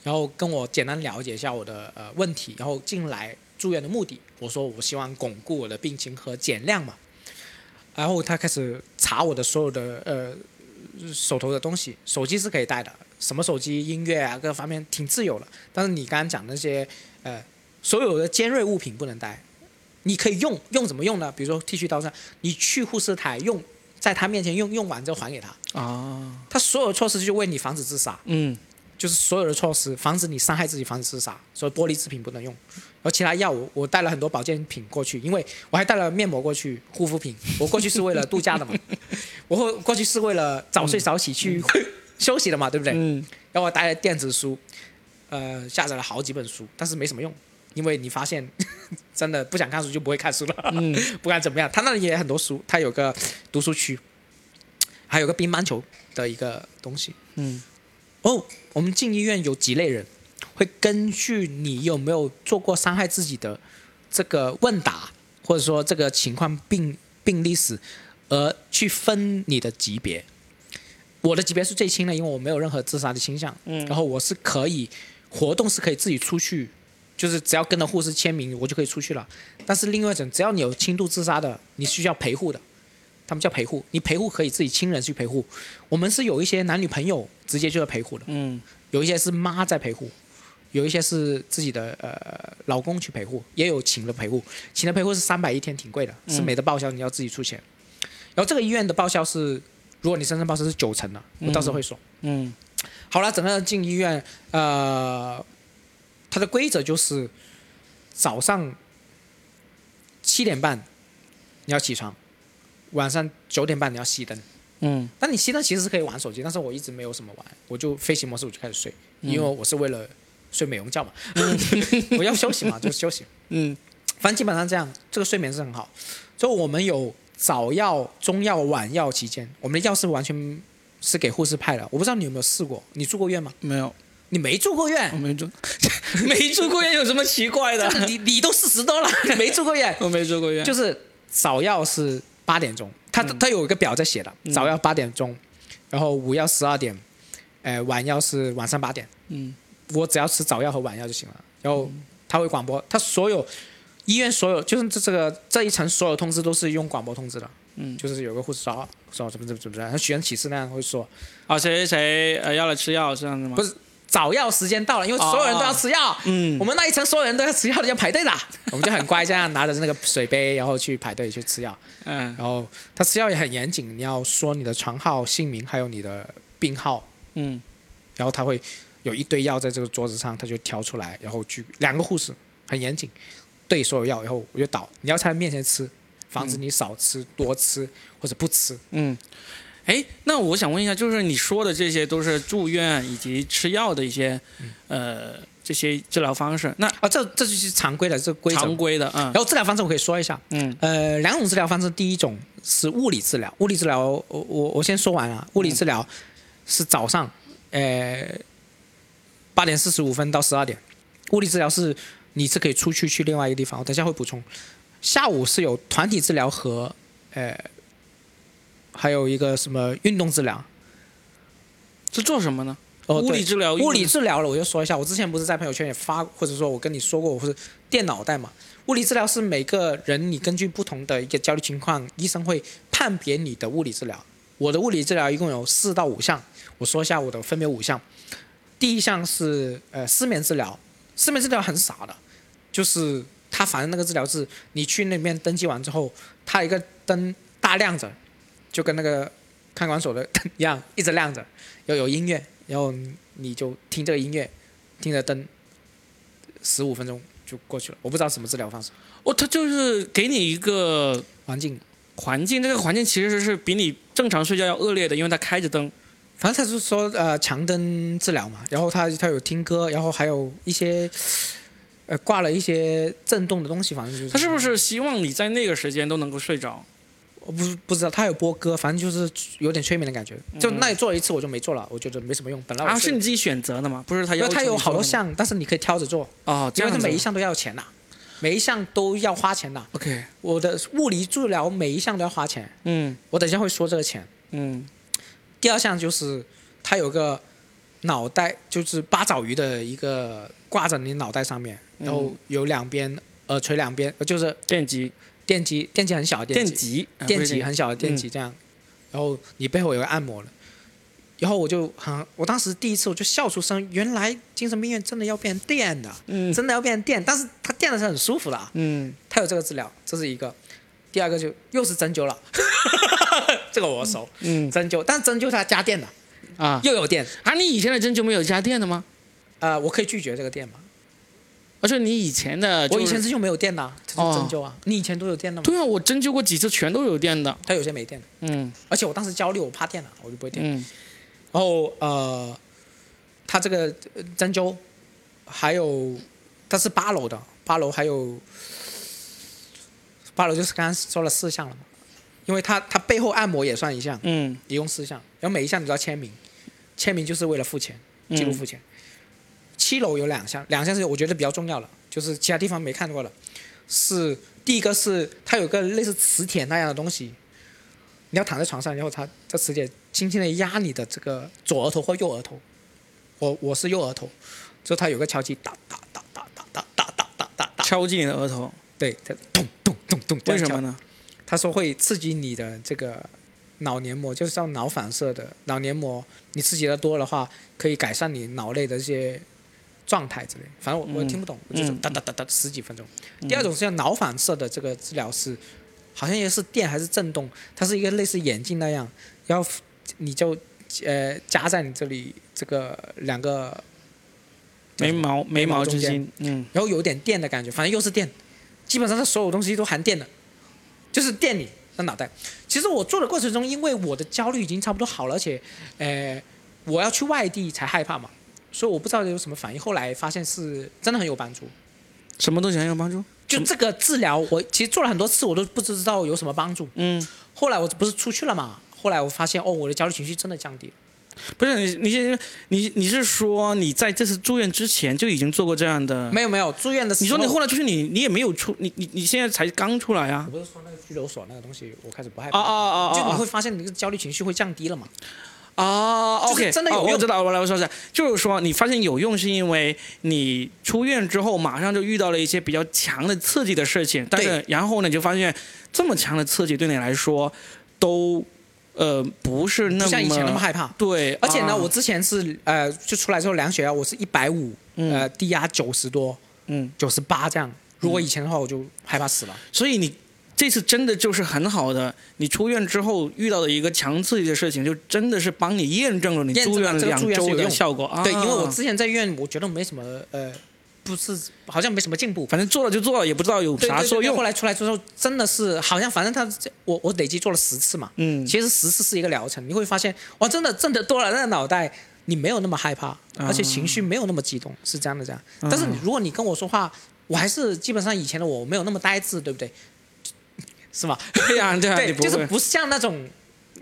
然后跟我简单了解一下我的呃问题，然后进来住院的目的，我说我希望巩固我的病情和减量嘛，然后他开始查我的所有的呃手头的东西，手机是可以带的，什么手机、音乐啊各方面挺自由的。但是你刚刚讲那些呃所有的尖锐物品不能带，你可以用，用怎么用呢？比如说剃须刀上，你去护士台用，在他面前用，用完之后还给他。啊他所有措施就为你防止自杀，嗯就是所有的措施防止你伤害自己，防止自杀。所以玻璃制品不能用，然后其他药物我带了很多保健品过去，因为我还带了面膜过去，护肤品。我过去是为了度假的嘛，我会过去是为了早睡早起去休息了嘛，对不对？嗯然后我带了电子书，呃，下载了好几本书，但是没什么用，因为你发现 真的不想看书就不会看书了。嗯 不管怎么样，他那里也很多书，他有个读书区，还有个乒乓球的一个东西。嗯哦，我们进医院有几类人，会根据你有没有做过伤害自己的这个问答，或者说这个情况病病历史，而去分你的级别。我的级别是最轻的，因为我没有任何自杀的倾向。嗯然后我是可以活动是可以自己出去，就是只要跟着护士签名，我就可以出去了。但是另外一种，只要你有轻度自杀的，你需要陪护的，他们叫陪护，你陪护可以自己亲人去陪护。我们是有一些男女朋友直接就是陪护的，嗯有一些是妈在陪护，有一些是自己的呃老公去陪护，也有请的陪护。请的陪护是三百一天，挺贵的，是没得报销，你要自己出钱。然后这个医院的报销是，如果你深圳报销是九成的，我到时候会说。嗯好了，整个进医院，呃，它的规则就是早上七点半你要起床，晚上九点半你要熄灯。嗯但你熄灯其实是可以玩手机，但是我一直没有什么玩，我就飞行模式我就开始睡，因为我是为了睡美容觉嘛，我要休息嘛，就休息。嗯反正基本上这样，这个睡眠是很好。所以我们有早药、中药、晚药期间，我们的药是完全是给护士派的。我不知道你有没有试过，你住过院吗？没有，你没住过院我，没住，没住过院有什么奇怪的？你你都四十多了，你没住过院，我没住过院，就是早药是八点钟，他他有一个表在写的，早药八点钟，然后午药十二点，呃，晚药是晚上八点。嗯我只要吃早药和晚药就行了。然后他会广播，他所有医院所有就是这这个这一层所有通知都是用广播通知的。嗯就是有个护士说说怎么怎么怎么样，他许愿启事那样会说，啊，谁谁谁呃要来吃药这样子吗？不是早药时间到了，因为所有人都要吃药。嗯我们那一层所有人都要吃药的，要排队的，我们就很乖，这样拿着那个水杯，然后去排队去吃药。嗯然后他吃药也很严谨，你要说你的床号、姓名，还有你的病号，嗯然后他会有一堆药在这个桌子上，他就挑出来，然后去两个护士很严谨，对所有药，以后我就倒，你要在他面前吃，防止你少吃、多吃或者不吃。嗯。哎，那我想问一下，就是你说的这些都是住院以及吃药的一些，呃，这些治疗方式，那啊，这这就是常规的这规。常规的，嗯。然后治疗方式我可以说一下，嗯。呃，两种治疗方式，第一种是物理治疗，物理治疗我我我先说完了，物理治疗是早上，呃，八点四十五分到十二点，物理治疗是你是可以出去去另外一个地方，我等下会补充。下午是有团体治疗和呃，还有一个什么运动治疗。是做什么呢？哦，对物理治疗物理治疗了，我就说一下，我之前不是在朋友圈也发，或者说我跟你说过，我是电脑袋嘛。物理治疗是每个人你根据不同的一个焦虑情况，医生会判别你的物理治疗。我的物理治疗一共有四到五项，我说一下我的分别五项。第一项是呃失眠治疗，失眠治疗很傻的，就是他反正那个治疗是你去那边登记完之后，他一个灯大 亮着，就跟那个看管所的灯 一样，一直亮着，要有音乐，然后你就听这个音乐，听着灯，十五分钟就过去了。我不知道什么治疗方式，哦，他就是给你一个环境，环境，这个环境其实是比你正常睡觉要恶劣的，因为他开着灯。反正他是说呃强灯治疗嘛，然后他他有听歌，然后还有一些呃挂了一些震动的东西，反正就是他是不是希望你在那个时间都能够睡着？我不不知道，他有播歌，反正就是有点催眠的感觉。就那里做了一次，我就没做了，我觉得没什么用。本来我啊，是你自己选择的嘛？不是他要求因为它有好多项，但是你可以挑着做，哦，这因为他每一项都要钱的，每一项都要花钱的。OK，我的物理治疗每一项都要花钱，嗯我等一下会说这个钱。嗯第二项就是它有个脑袋，就是八爪鱼的一个挂在你脑袋上面，然后有两边耳垂两边，呃就是电极。电极，电极很小的电极，电极很小的电极这样，然后你背后有个按摩了。然后我就很，我当时第一次我就笑出声，原来精神病院真的要变电的，嗯。真的要变电，但是它电的是很舒服的啊，嗯。它有这个治疗，这是一个。第二个就又是针灸了，这个我熟，嗯针灸，但是针灸它加电的，啊又有电，啊！你以前的针灸没有加电的吗？呃，我可以拒绝这个电吗？而且你以前的、就是，我以前是用没有电的啊，这哦是针灸啊。你以前都有电的吗？对啊，我针灸过几次，全都有电的。它有些没电，嗯而且我当时焦虑，我怕电了，我就不会电。嗯然后呃，他这个呃针灸还有它是八楼的，八八楼还有八楼就是刚刚说了四项了嘛，因为它它背后按摩也算一项，嗯。一共四项，然后每一项你都要签名，签名就是为了付钱，记录付钱。七楼有两项，两项是我觉得比较重要的，就是其他地方没看过了，是第一个是它有个类似磁铁那样的东西，你要躺在床上，然后它这磁铁轻轻的压你的这个左额头或右额头，我我是右额头，之后它有个敲击，哒哒哒哒哒哒哒哒哒哒。哒，敲击你的额头，对，它咚咚咚为什么呢？他说会刺激你的这个脑黏膜，就是叫脑反射的脑黏膜，你刺激的多的话，可以改善你脑内的这些状态之类。反正我我听不懂，我就是嗯。哒哒哒哒十几分钟。第二种是叫脑反射的这个治疗是，好像也是电还是震动，它是一个类似眼镜那样，然后你就呃夹在你这里这个两个眉毛眉毛之中间间，嗯然后有点电的感觉，反正又是电，基本上它所有东西都含电的，就是电你的脑袋。其实我做的过程中，因为我的焦虑已经差不多好了，而且，呃，我要去外地才害怕嘛，所以我不知道有什么反应。后来发现是真的很有帮助。什么东西很有帮助？就这个治疗，我其实做了很多次，我都不知道有什么帮助。嗯，后来我不是出去了嘛，后来我发现哦，我的焦虑情绪真的降低了。不是你你你你是说你在这次住院之前就已经做过这样的？没有没有，住院的时候，你说你后来出去你你也没有出你你你现在才刚出来啊我？不是说那个拘留所那个东西，我开始不害怕。哦哦哦哦就你会发现你这个焦虑情绪会降低了嘛？啊，OK，真的有用知道，我来我说一下，就是说你发现有用，是因为你出院之后马上就遇到了一些比较强的刺激的事情，但是然后呢，你就发现这么强的刺激对你来说都呃不是那么像以前那么害怕。对，而且呢，啊我之前是呃，就出来之后量血压，我是一百五，呃，低压九十多，嗯，九十八这样。如果以前的话，我就害怕死了。所以你这次真的就是很好的，你出院之后遇到的一个强刺激的事情，就真的是帮你验证了你住院两周的效果啊。对，因为我之前在医院，我觉得没什么呃，不是好像没什么进步。反正做了就做了，也不知道有对对对对，啥作用后。来出来之后，真的是好像反正他我我累计做了十次嘛，嗯，其实十次是一个疗程，你会发现哇，真的挣得多了，那个脑袋你没有那么害怕，而且情绪没有那么激动，是这样的这样。但是你如果你跟我说话，我还是基本上以前的我没有那么呆滞，对不对？是吗？对呀，对呀，你对，不会。就是不像那种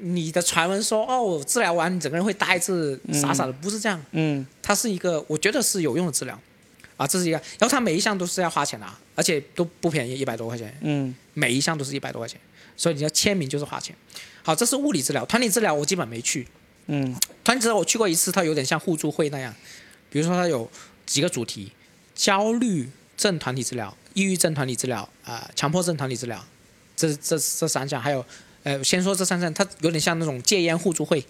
你的传闻说哦，治疗完你整个人会呆滞、傻傻的，不是这样。嗯它是一个我觉得是有用的治疗啊，这是一个。然后它每一项都是要花钱的啊，而且都不便宜，一百多块钱，嗯每一项都是一百多块钱，所以你要签名就是花钱。好，这是物理治疗，团体治疗我基本没去。嗯团体治疗我去过一次，它有点像互助会那样，比如说它有几个主题：焦虑症团体治疗、抑郁症团体治疗、啊、强迫症团体治疗，这这这三项，还有呃，先说这三项，它有点像那种戒烟互助会，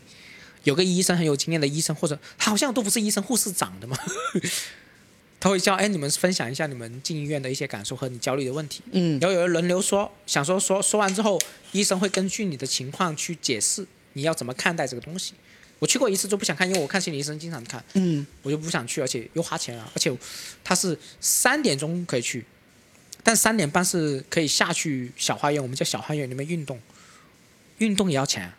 有个医生很有经验的医生，或者他好像都不是医生，护士长的嘛，他会叫哎你们分享一下你们进医院的一些感受和你焦虑的问题，嗯然后有人轮流说，想说说说完之后，医生会根据你的情况去解释你要怎么看待这个东西。我去过一次就不想看，因为我看心理医生经常看，嗯我就不想去，而且又花钱啊，而且他是三点钟可以去，但三点半是可以下去小花园，我们叫小花园里面运动，运动也要钱啊，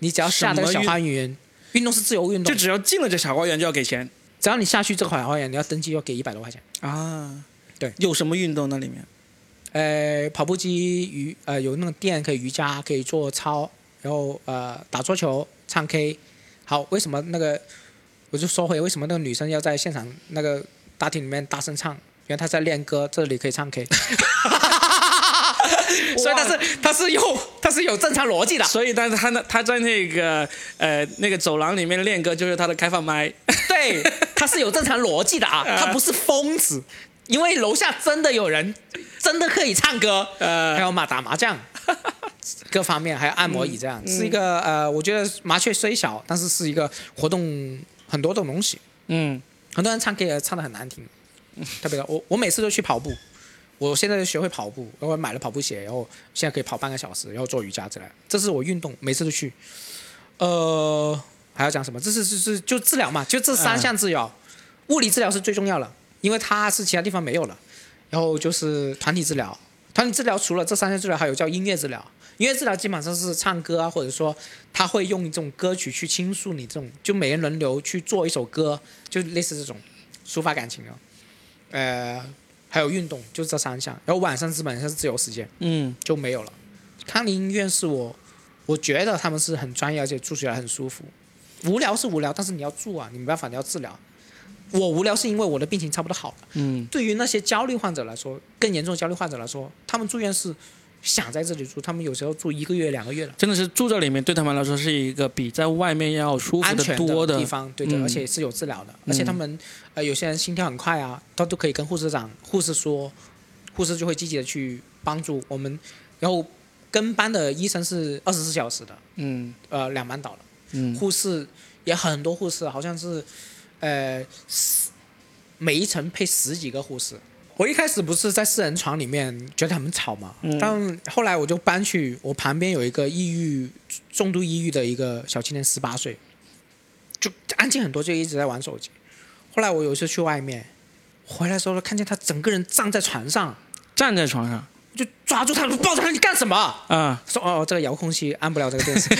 你只要下那个小花园，运动是自由运动，就只要进了这小花园就要给钱只要你下去这个小花园，你要登记要给一百多块钱。啊。对有什么运动那里面？呃，跑步机瑜呃有那种店可以瑜伽，可以做操，然后呃打桌球、唱 K。好，为什么那个我就说回为什么那个女生要在现场那个大厅里面大声唱？因为他在练歌，这里可以唱 K。所以他是他是有他是有正常逻辑的，所以，但是他呢他在那个呃那个走廊里面练歌，就是他的开放麦。对，他是有正常逻辑的 啊，他不是疯子，因为楼下真的有人真的可以唱歌，呃。还呃，有麻打麻将，各方面还有按摩椅这样，是一个呃，我觉得麻雀虽小，但是是一个活动很多种东西。嗯。很多人唱 K 也唱的很难听，特别的，我我每次都去跑步，我现在就学会跑步，然后买了跑步鞋，然后现在可以跑半个小时，然后做瑜伽之类的，这是我运动，每次都去。呃，还要讲什么？这是是是就治疗嘛，就这三项治疗，物理治疗是最重要的，因为它是其他地方没有了。然后就是团体治疗，团体治疗除了这三项治疗，还有叫音乐治疗。音乐治疗基本上是唱歌啊，或者说他会用一种歌曲去倾诉你这种，就每人轮流去做一首歌，就类似这种抒发感情的。呃，还有运动，就这三项。然后晚上基本上是自由时间，嗯就没有了。康宁医院是我，我觉得他们是很专业，而且住起来很舒服。无聊是无聊，但是你要住啊，你没办法，你要治疗。我无聊是因为我的病情差不多好了。嗯对于那些焦虑患者来说，更严重的焦虑患者来说，他们住院是想在这里住，他们有时候住一个月、两个月了。真的是住这里面对他们来说是一个比在外面要舒服的多的地方，对的，嗯而且是有治疗的，而且他们呃有些人心跳很快啊，他都可以跟护士长、护士说，护士就会积极的去帮助我们，然后跟班的医生是二十四小时的，嗯呃两班倒了，嗯护士也很多护士，好像是呃十每一层配十几个护士。我一开始不是在四人床里面觉得很吵嘛，嗯但后来我就搬去我旁边有一个抑郁重度抑郁的一个小青年，十八岁，就安静很多，就一直在玩手机。后来我有一次去外面，回来的时候看见他整个人站在床上，站在床上就抓住他，抱着他，你干什么？啊，说哦，这个遥控器按不了这个电视。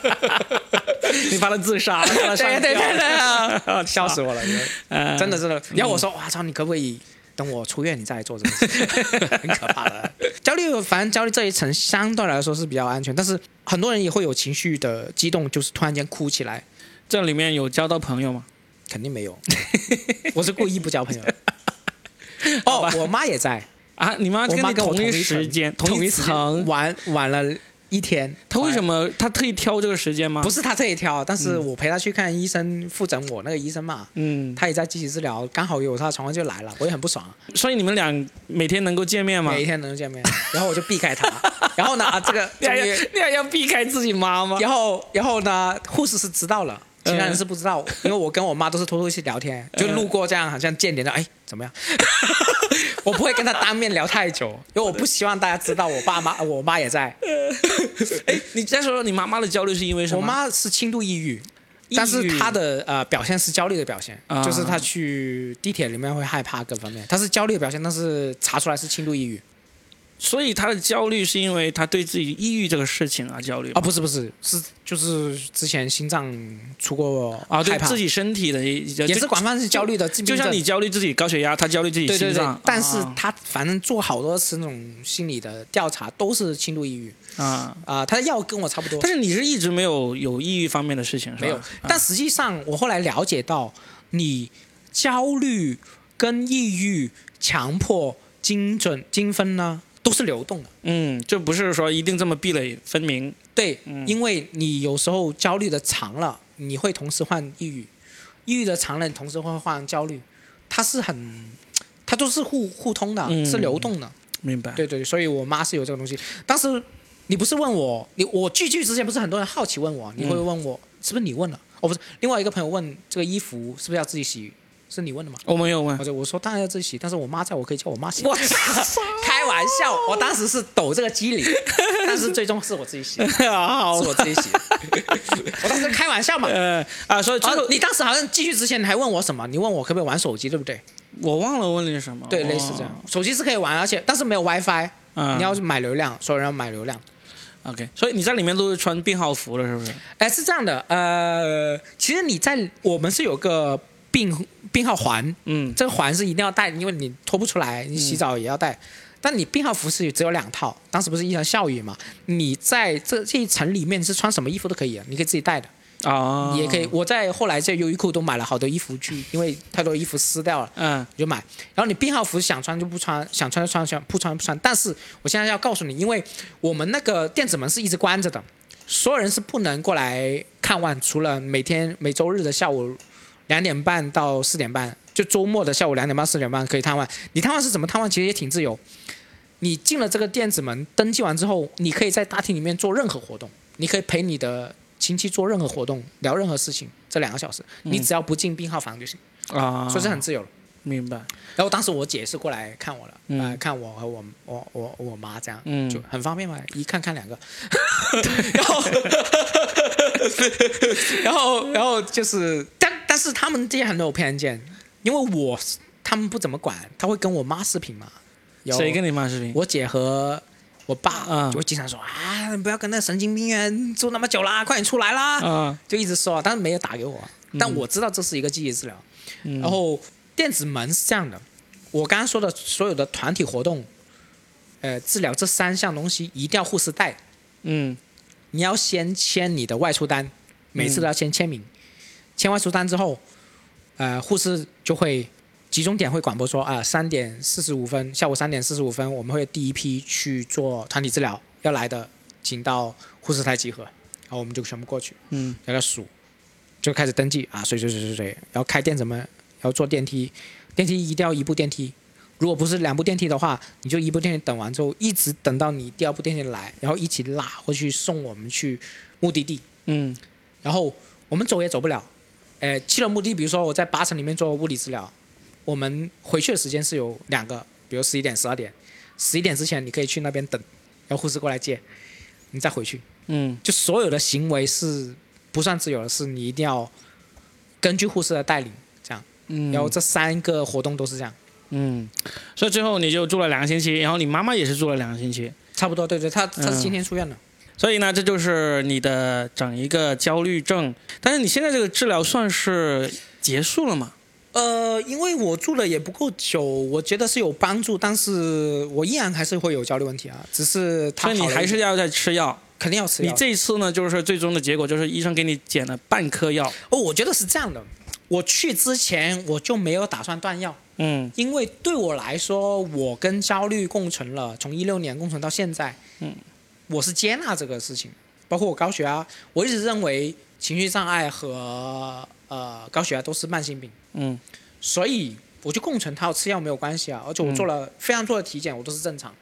你怕他自杀，怕他上对对对对啊，笑死我了！呃真的真的，你要我说，我操，你可不可以等我出院你再来做这个事？很可怕的。焦虑，反正焦虑这一层相对来说是比较安全，但是很多人也会有情绪的激动，就是突然间哭起来，这里面有交到朋友吗？肯定没有。我是故意不交朋友。哦，我妈也在，啊，你妈跟你同一时间、同一层，玩玩了一天。他为什么他特意挑这个时间吗？不是他特意挑，但是我陪他去看医生，复诊我那个医生嘛，嗯，他也在积极治疗，刚好有他的床位就来了，我也很不爽。所以你们俩每天能够见面吗？每一天能够见面，然后我就避开他，然后呢，啊这个你还要终于，你还要避开自己妈妈？然后然后呢，护士是知道了。其他人嗯是不知道，因为我跟我妈都是偷偷去聊天，就路过这样，好像见点的，哎，怎么样？我不会跟他当面聊太久，因为我不希望大家知道我爸妈，我妈也在。哎，你再说说你妈妈的焦虑是因为什么？我妈是轻度抑郁，抑郁但是她的呃表现是焦虑的表现，啊就是她去地铁里面会害怕各方面，她是焦虑的表现，但是查出来是轻度抑郁。所以他的焦虑是因为他对自己抑郁这个事情而焦虑啊，不是不是，是就是之前心脏出过啊，对自己身体的也也是广泛是焦虑的，就像你焦虑自己高血压，他焦虑自己对对对心脏，，但是啊他反正做好多次那种心理的调查，都是轻度抑郁。啊。啊，他的药跟我差不多，但是你是一直没有有抑郁方面的事情，是吧？没有。啊。但实际上我后来了解到，你焦虑跟抑郁、强迫、精准、精分呢，都是流动的。嗯，就不是说一定这么壁垒分明。对，嗯因为你有时候焦虑的长了，你会同时患抑郁；抑郁的长了，你同时会患焦虑。它是很，它都是互互通的，嗯是流动的。明白。对对，所以我妈是有这个东西。当时你不是问我，你我聚聚之前不是很多人好奇问我，你会问我、是不是你问了？哦，不是，另外一个朋友问这个衣服是不是要自己洗，是你问的吗？我没有问我，就我说当然要自己洗，但是我妈在我可以叫我妈洗。我操 开玩笑，我当时是抖这个机灵，但是最终是我自己洗，是我自己洗。我当时开玩笑嘛。呃啊，所以最后啊，你当时好像继续之前你还问我什么？你问我可不可以玩手机，对不对？我忘了问你什么。对，类似这样。手机是可以玩，而且但是没有 WiFi，、嗯你要买流量，所有人要买流量。OK，所以你在里面都是穿病号服了，是不是？哎，是这样的，呃，其实你在我们是有个病病号环，嗯这个环是一定要带，因为你脱不出来，你洗澡也要带。但你病号服是只有两套，当时不是一场校语嘛？你在这这一层里面是穿什么衣服都可以的，你可以自己带的，啊，你也可以。我在后来在优衣库都买了好多衣服去，因为太多衣服撕掉了。嗯你就买。然后你病号服想穿就不穿，想穿就穿，想不穿不穿。但是我现在要告诉你，因为我们那个电子门是一直关着的，所有人是不能过来看望，除了每天每周日的下午两点半到四点半，就周末的下午两点半四点半可以探望。你探望是怎么探望？其实也挺自由。你进了这个电子门，登记完之后，你可以在大厅里面做任何活动，你可以陪你的亲戚做任何活动，聊任何事情，这两个小时，你只要不进病号房就行，啊，所以是很自由了。明白。然后当时我姐是过来看我了，嗯呃，看我和我我我我妈这样，嗯就很方便嘛，一看看两个，然后 然后然后就是，但但是他们这些很有偏见，因为我他们不怎么管，他会跟我妈视频嘛，有谁跟你妈视频？我姐和我爸嗯就会经常说啊，你不要跟那个神经病院住那么久啦，快点出来啦，嗯，就一直说，但是没有打给我，但我知道这是一个积极治疗。嗯然后电子门是这样的，我刚刚说的所有的团体活动，呃，治疗这三项东西一定要护士带。嗯你要先签你的外出单，每次都要先签名。签完出单之后，呃，护士就会集中点会广播说啊，三、点四十五分，下午三点四十五分，我们会第一批去做团体治疗，要来的请到护士台集合，然后我们就全部过去，嗯要要数，就开始登记啊，谁谁谁谁谁，要开电怎么，要坐电梯，电梯一定要一部电梯。如果不是两部电梯的话，你就一部电梯等完之后，一直等到你第二部电梯来，然后一起拉或去送我们去目的地。嗯然后我们走也走不了，呃，去了目的地，比如说我在八层里面做物理治疗，我们回去的时间是有两个，比如十一点、十二点，十一点之前你可以去那边等，然后护士过来接，你再回去。嗯就所有的行为是不算自由的，是你一定要根据护士的带领这样。嗯，然后这三个活动都是这样，嗯，所以最后你就住了两个星期，然后你妈妈也是住了两个星期。差不多。对对，她她是今天出院的。所以呢，这就是你的整一个焦虑症。但是你现在这个治疗算是结束了吗？呃，因为我住的也不够久，我觉得是有帮助，但是我依然还是会有焦虑问题啊。只是他所以你还是要再吃药。肯定要吃药。你这一次呢，就是最终的结果就是医生给你减了半颗药。哦，我觉得是这样的。我去之前我就没有打算断药，嗯因为对我来说，我跟焦虑共存了，从一六年共存到现在，嗯，我是接纳这个事情。包括我高血压，我一直认为情绪障碍和呃高血压都是慢性病，嗯所以我就共存它，我吃药没有关系啊。而且我做了、非常多的体检，我都是正常，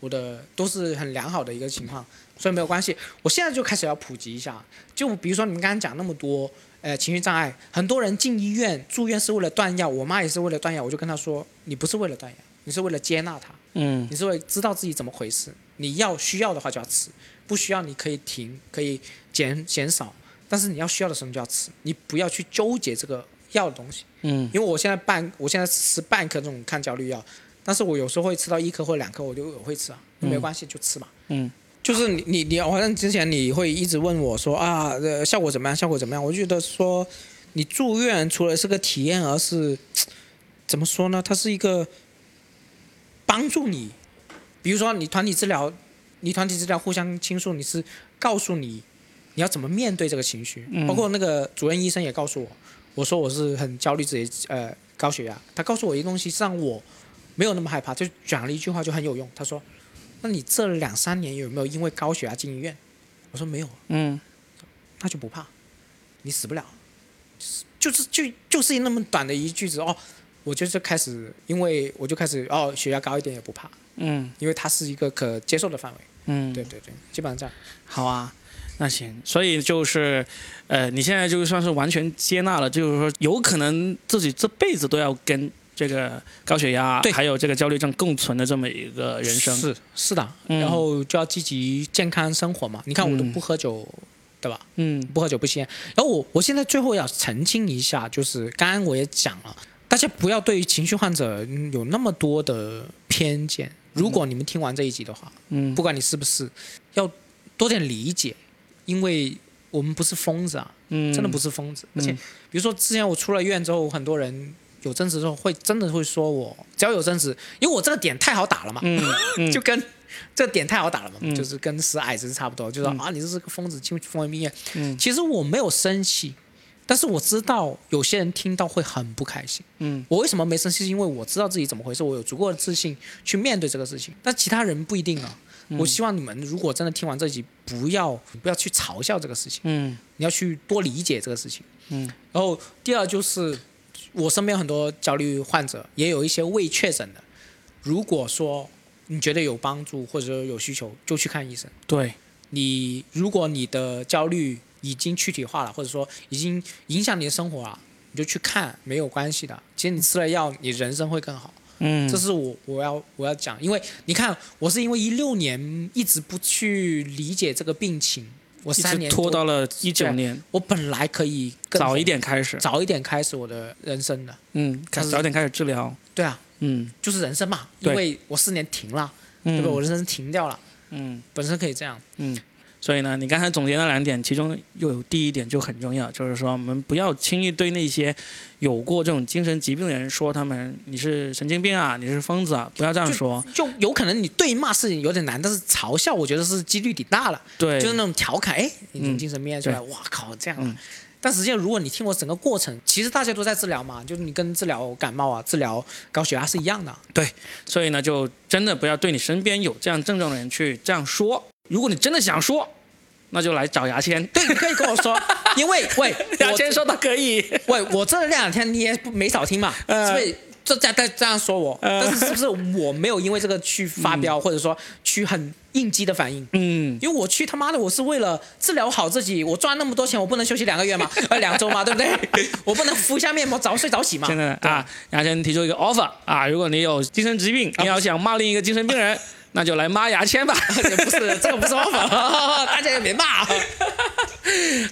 我的都是很良好的一个情况，所以没有关系。我现在就开始要普及一下，就比如说你们刚刚讲那么多，呃，情绪障碍，很多人进医院住院是为了断药，我妈也是为了断药，我就跟她说，你不是为了断药，你是为了接纳它，嗯你是会知道自己怎么回事，你要需要的话就要吃，不需要你可以停，可以减减少，但是你要需要的时候你就要吃，你不要去纠结这个药的东西。嗯因为我现在半，我现在吃半颗这种抗焦虑药，但是我有时候会吃到一颗或两颗，我就我会吃啊，没关系就吃嘛。嗯就是你你你，好像之前你会一直问我说啊，呃，效果怎么样？效果怎么样？我就觉得说，你住院除了是个体验，而是怎么说呢？它是一个帮助你，比如说你团体治疗，你团体治疗互相倾诉，你是告诉你你要怎么面对这个情绪，嗯包括那个主任医生也告诉我，我说我是很焦虑自己呃高血压，他告诉我一个东西，让我没有那么害怕，就讲了一句话就很有用，他说。那你这两三年有没有因为高血压进医院？我说没有，嗯那就不怕，你死不了。就是就就是那么短的一句子哦，我就是开始，因为我就开始哦，血压高一点也不怕，嗯因为它是一个可接受的范围。嗯，对对对，基本上这样。好啊，那行，所以就是，呃，你现在就算是完全接纳了，就是说有可能自己这辈子都要跟这个高血压还有这个焦虑症共存的这么一个人生。是是的，嗯然后就要积极健康生活嘛。你看我都嗯不喝酒，对吧？嗯不喝酒不吸烟。然后我我现在最后要澄清一下，就是刚刚我也讲了，大家不要对于情绪患者嗯有那么多的偏见。如果你们听完这一集的话，嗯。不管你是不是，要多点理解，因为我们不是疯子啊，嗯，真的不是疯子。而且嗯比如说之前我出了院之后，很多人有争执之后会真的会说我，只要有争执，因为我这个点太好打了嘛，嗯嗯。就跟这个点太好打了嘛，嗯。就是跟死矮子差不多，就说、啊你这是个疯子，进疯人病院。嗯。其实我没有生气，但是我知道有些人听到会很不开心。嗯我为什么没生气？是因为我知道自己怎么回事，我有足够的自信去面对这个事情。但其他人不一定啊。我希望你们如果真的听完这集，不要不要去嘲笑这个事情，嗯你要去多理解这个事情。嗯然后第二就是，我身边很多焦虑患者，也有一些未确诊的。如果说你觉得有帮助或者说有需求，就去看医生。对，你如果你的焦虑已经躯体化了，或者说已经影响你的生活了，你就去看，没有关系的。其实你吃了药，你人生会更好。嗯这是我我要我要讲，因为你看，我是因为一六年一直不去理解这个病情，我三年拖到了一九年，我本来可以更早一点开始，早一点开始我的人生的。嗯，开始早点开始治疗，对啊，嗯就是人生嘛，因为我四年停了，嗯，对吧？我人生停掉了，嗯本身可以这样。嗯，所以呢，你刚才总结那两点，其中又有第一点就很重要，就是说我们不要轻易对那些有过这种精神疾病的人说他们你是神经病啊，你是疯子啊，不要这样说。就有可能你对骂是有点难，但是嘲笑我觉得是几率挺大了。对，就是那种调侃，哎，你精神病院出来，哇靠，这样啊。嗯但实际上，如果你听我整个过程，其实大家都在治疗嘛，就是你跟治疗感冒啊、治疗高血压是一样的。对所以呢，就真的不要对你身边有这样症状的人去这样说。如果你真的想说，那就来找牙签。对，你可以跟我说，因为喂，牙签说的可以。喂，我这两天你也不没少听嘛，呃是不是？这在在这样说我，呃但是是不是我没有因为这个去发飙，或者说去很应激的反应？嗯，因为我去他妈的，我是为了治疗好自己，我赚那么多钱，我不能休息两个月吗？呃，两周吗？对不对？我不能敷一下面膜，早睡早起嘛。真的啊，牙签提出一个 offer 啊，如果你有精神疾病，你要想骂另一个精神病人，那就来抹牙签吧。不是这个不是方法 大家也别骂。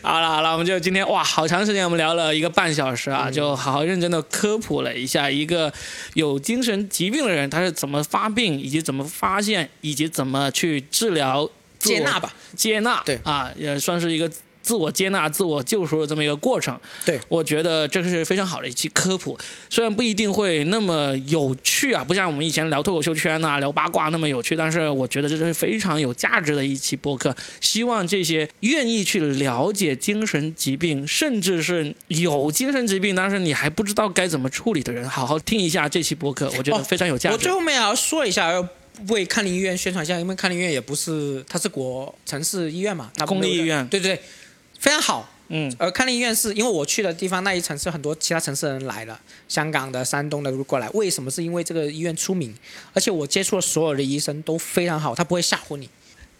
好 了好了，我们就今天哇，好长时间我们聊了一个半小时啊，就好好认真的科普了一下一个有精神疾病的人他是怎么发病，以及怎么发现，以及怎么去治疗、接纳吧，接纳，对啊，也算是一个自我接纳、自我救赎的这么一个过程。对我觉得这是非常好的一期科普，虽然不一定会那么有趣啊，不像我们以前聊脱口秀圈呐、聊八卦那么有趣，但是我觉得这是非常有价值的一期播客。希望这些愿意去了解精神疾病，甚至是有精神疾病，但是你还不知道该怎么处理的人，好好听一下这期播客，我觉得哦非常有价值。我最后面也要说一下，要为康宁医院宣传一下，因为康宁医院也不是，它是国城市医院嘛，它公立医院对对对，非常好。嗯，呃，康宁医院是因为我去的地方那一层是很多其他城市的人来了，香港的、山东的都过来。为什么？是因为这个医院出名，而且我接触的所有的医生都非常好，他不会吓唬你。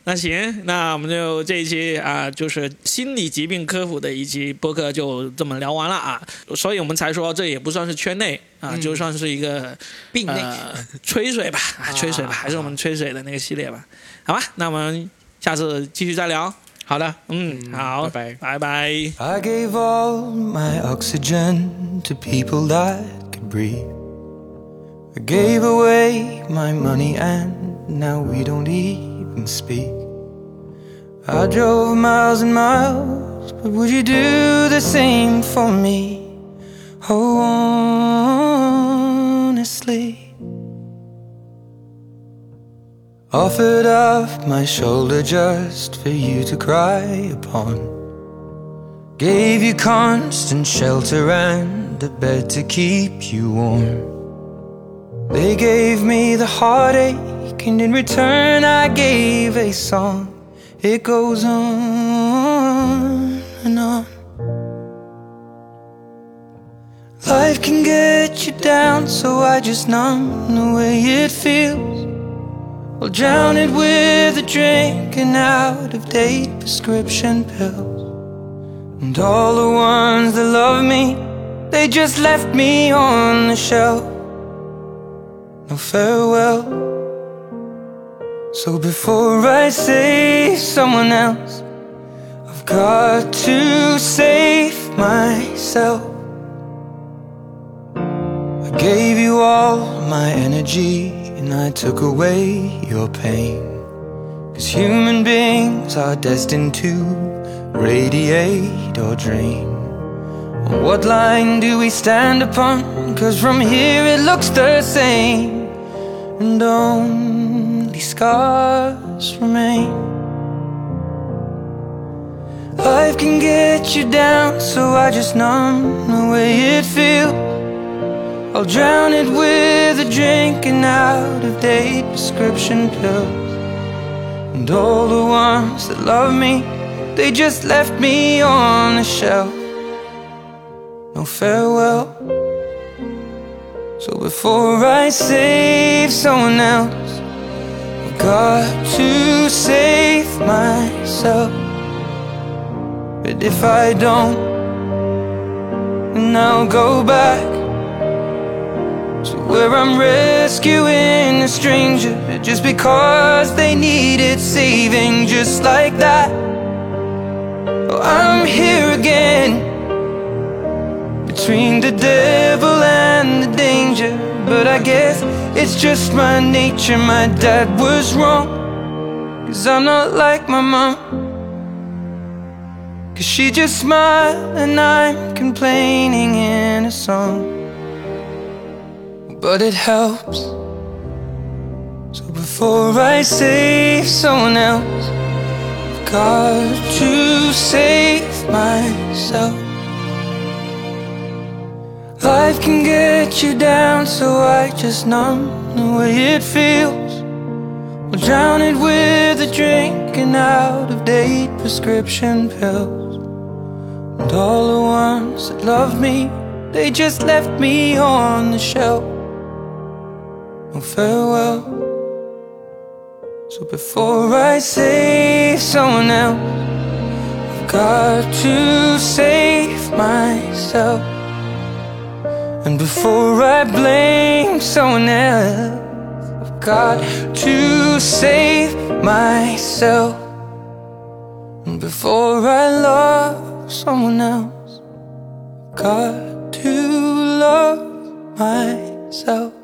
那行，那我们就这一期啊，就是心理疾病科普的一期播客就这么聊完了啊，所以我们才说这也不算是圈内啊，嗯就算是一个病内、呃吹水吧，啊吹水吧，还是我们吹水的那个系列吧，好吧，那我们下次继续再聊。好的，嗯，好，拜拜拜。 I gave all my oxygen to people that could breathe. I gave away my money and now we don't even speak. I drove miles and miles, but would you do the same for me? Oh, honestly. Offered up my shoulder just for you to cry upon. Gave you constant shelter and a bed to keep you warm. They gave me the heartache, and in return, I gave a song. It goes on and on. Life can get you down, so I just numb the way it feels. I'll drown it with a drink and out of date prescription pills. And all the ones that love me, they just left me on the shelf. No farewell. So before I save someone else, I've got to save myself. I gave you all my energy I took away your pain. Cause human beings are destined to radiate or drain. What line do we stand upon? Cause from here it looks the same, and only scars remain. Life can get you down, so I just numb the way it feels. I'll drown it with a drink and out of date prescription pills. And all the ones that love me, they just left me on the shelf. No farewell. So before I save someone else, I've got to save myself. But if I don't, then I'll go back where I'm rescuing a stranger just because they needed saving, just like that. Oh, I'm here again between the devil and the danger. But I guess it's just my nature. My dad was wrong, cause I'm not like my mom. Cause she just smiled and I'm complaining in a song. But it helps. So before I save someone else, I've got to save myself. Life can get you down, so I just numb the way it feels. I'll drown it with a drink and out of date prescription pills. And all the ones that loved me, they just left me on the shelf. No farewell. So before I save someone else, I've got to save myself. And before I blame someone else, I've got to save myself. And before I love someone else, I've got to love myself.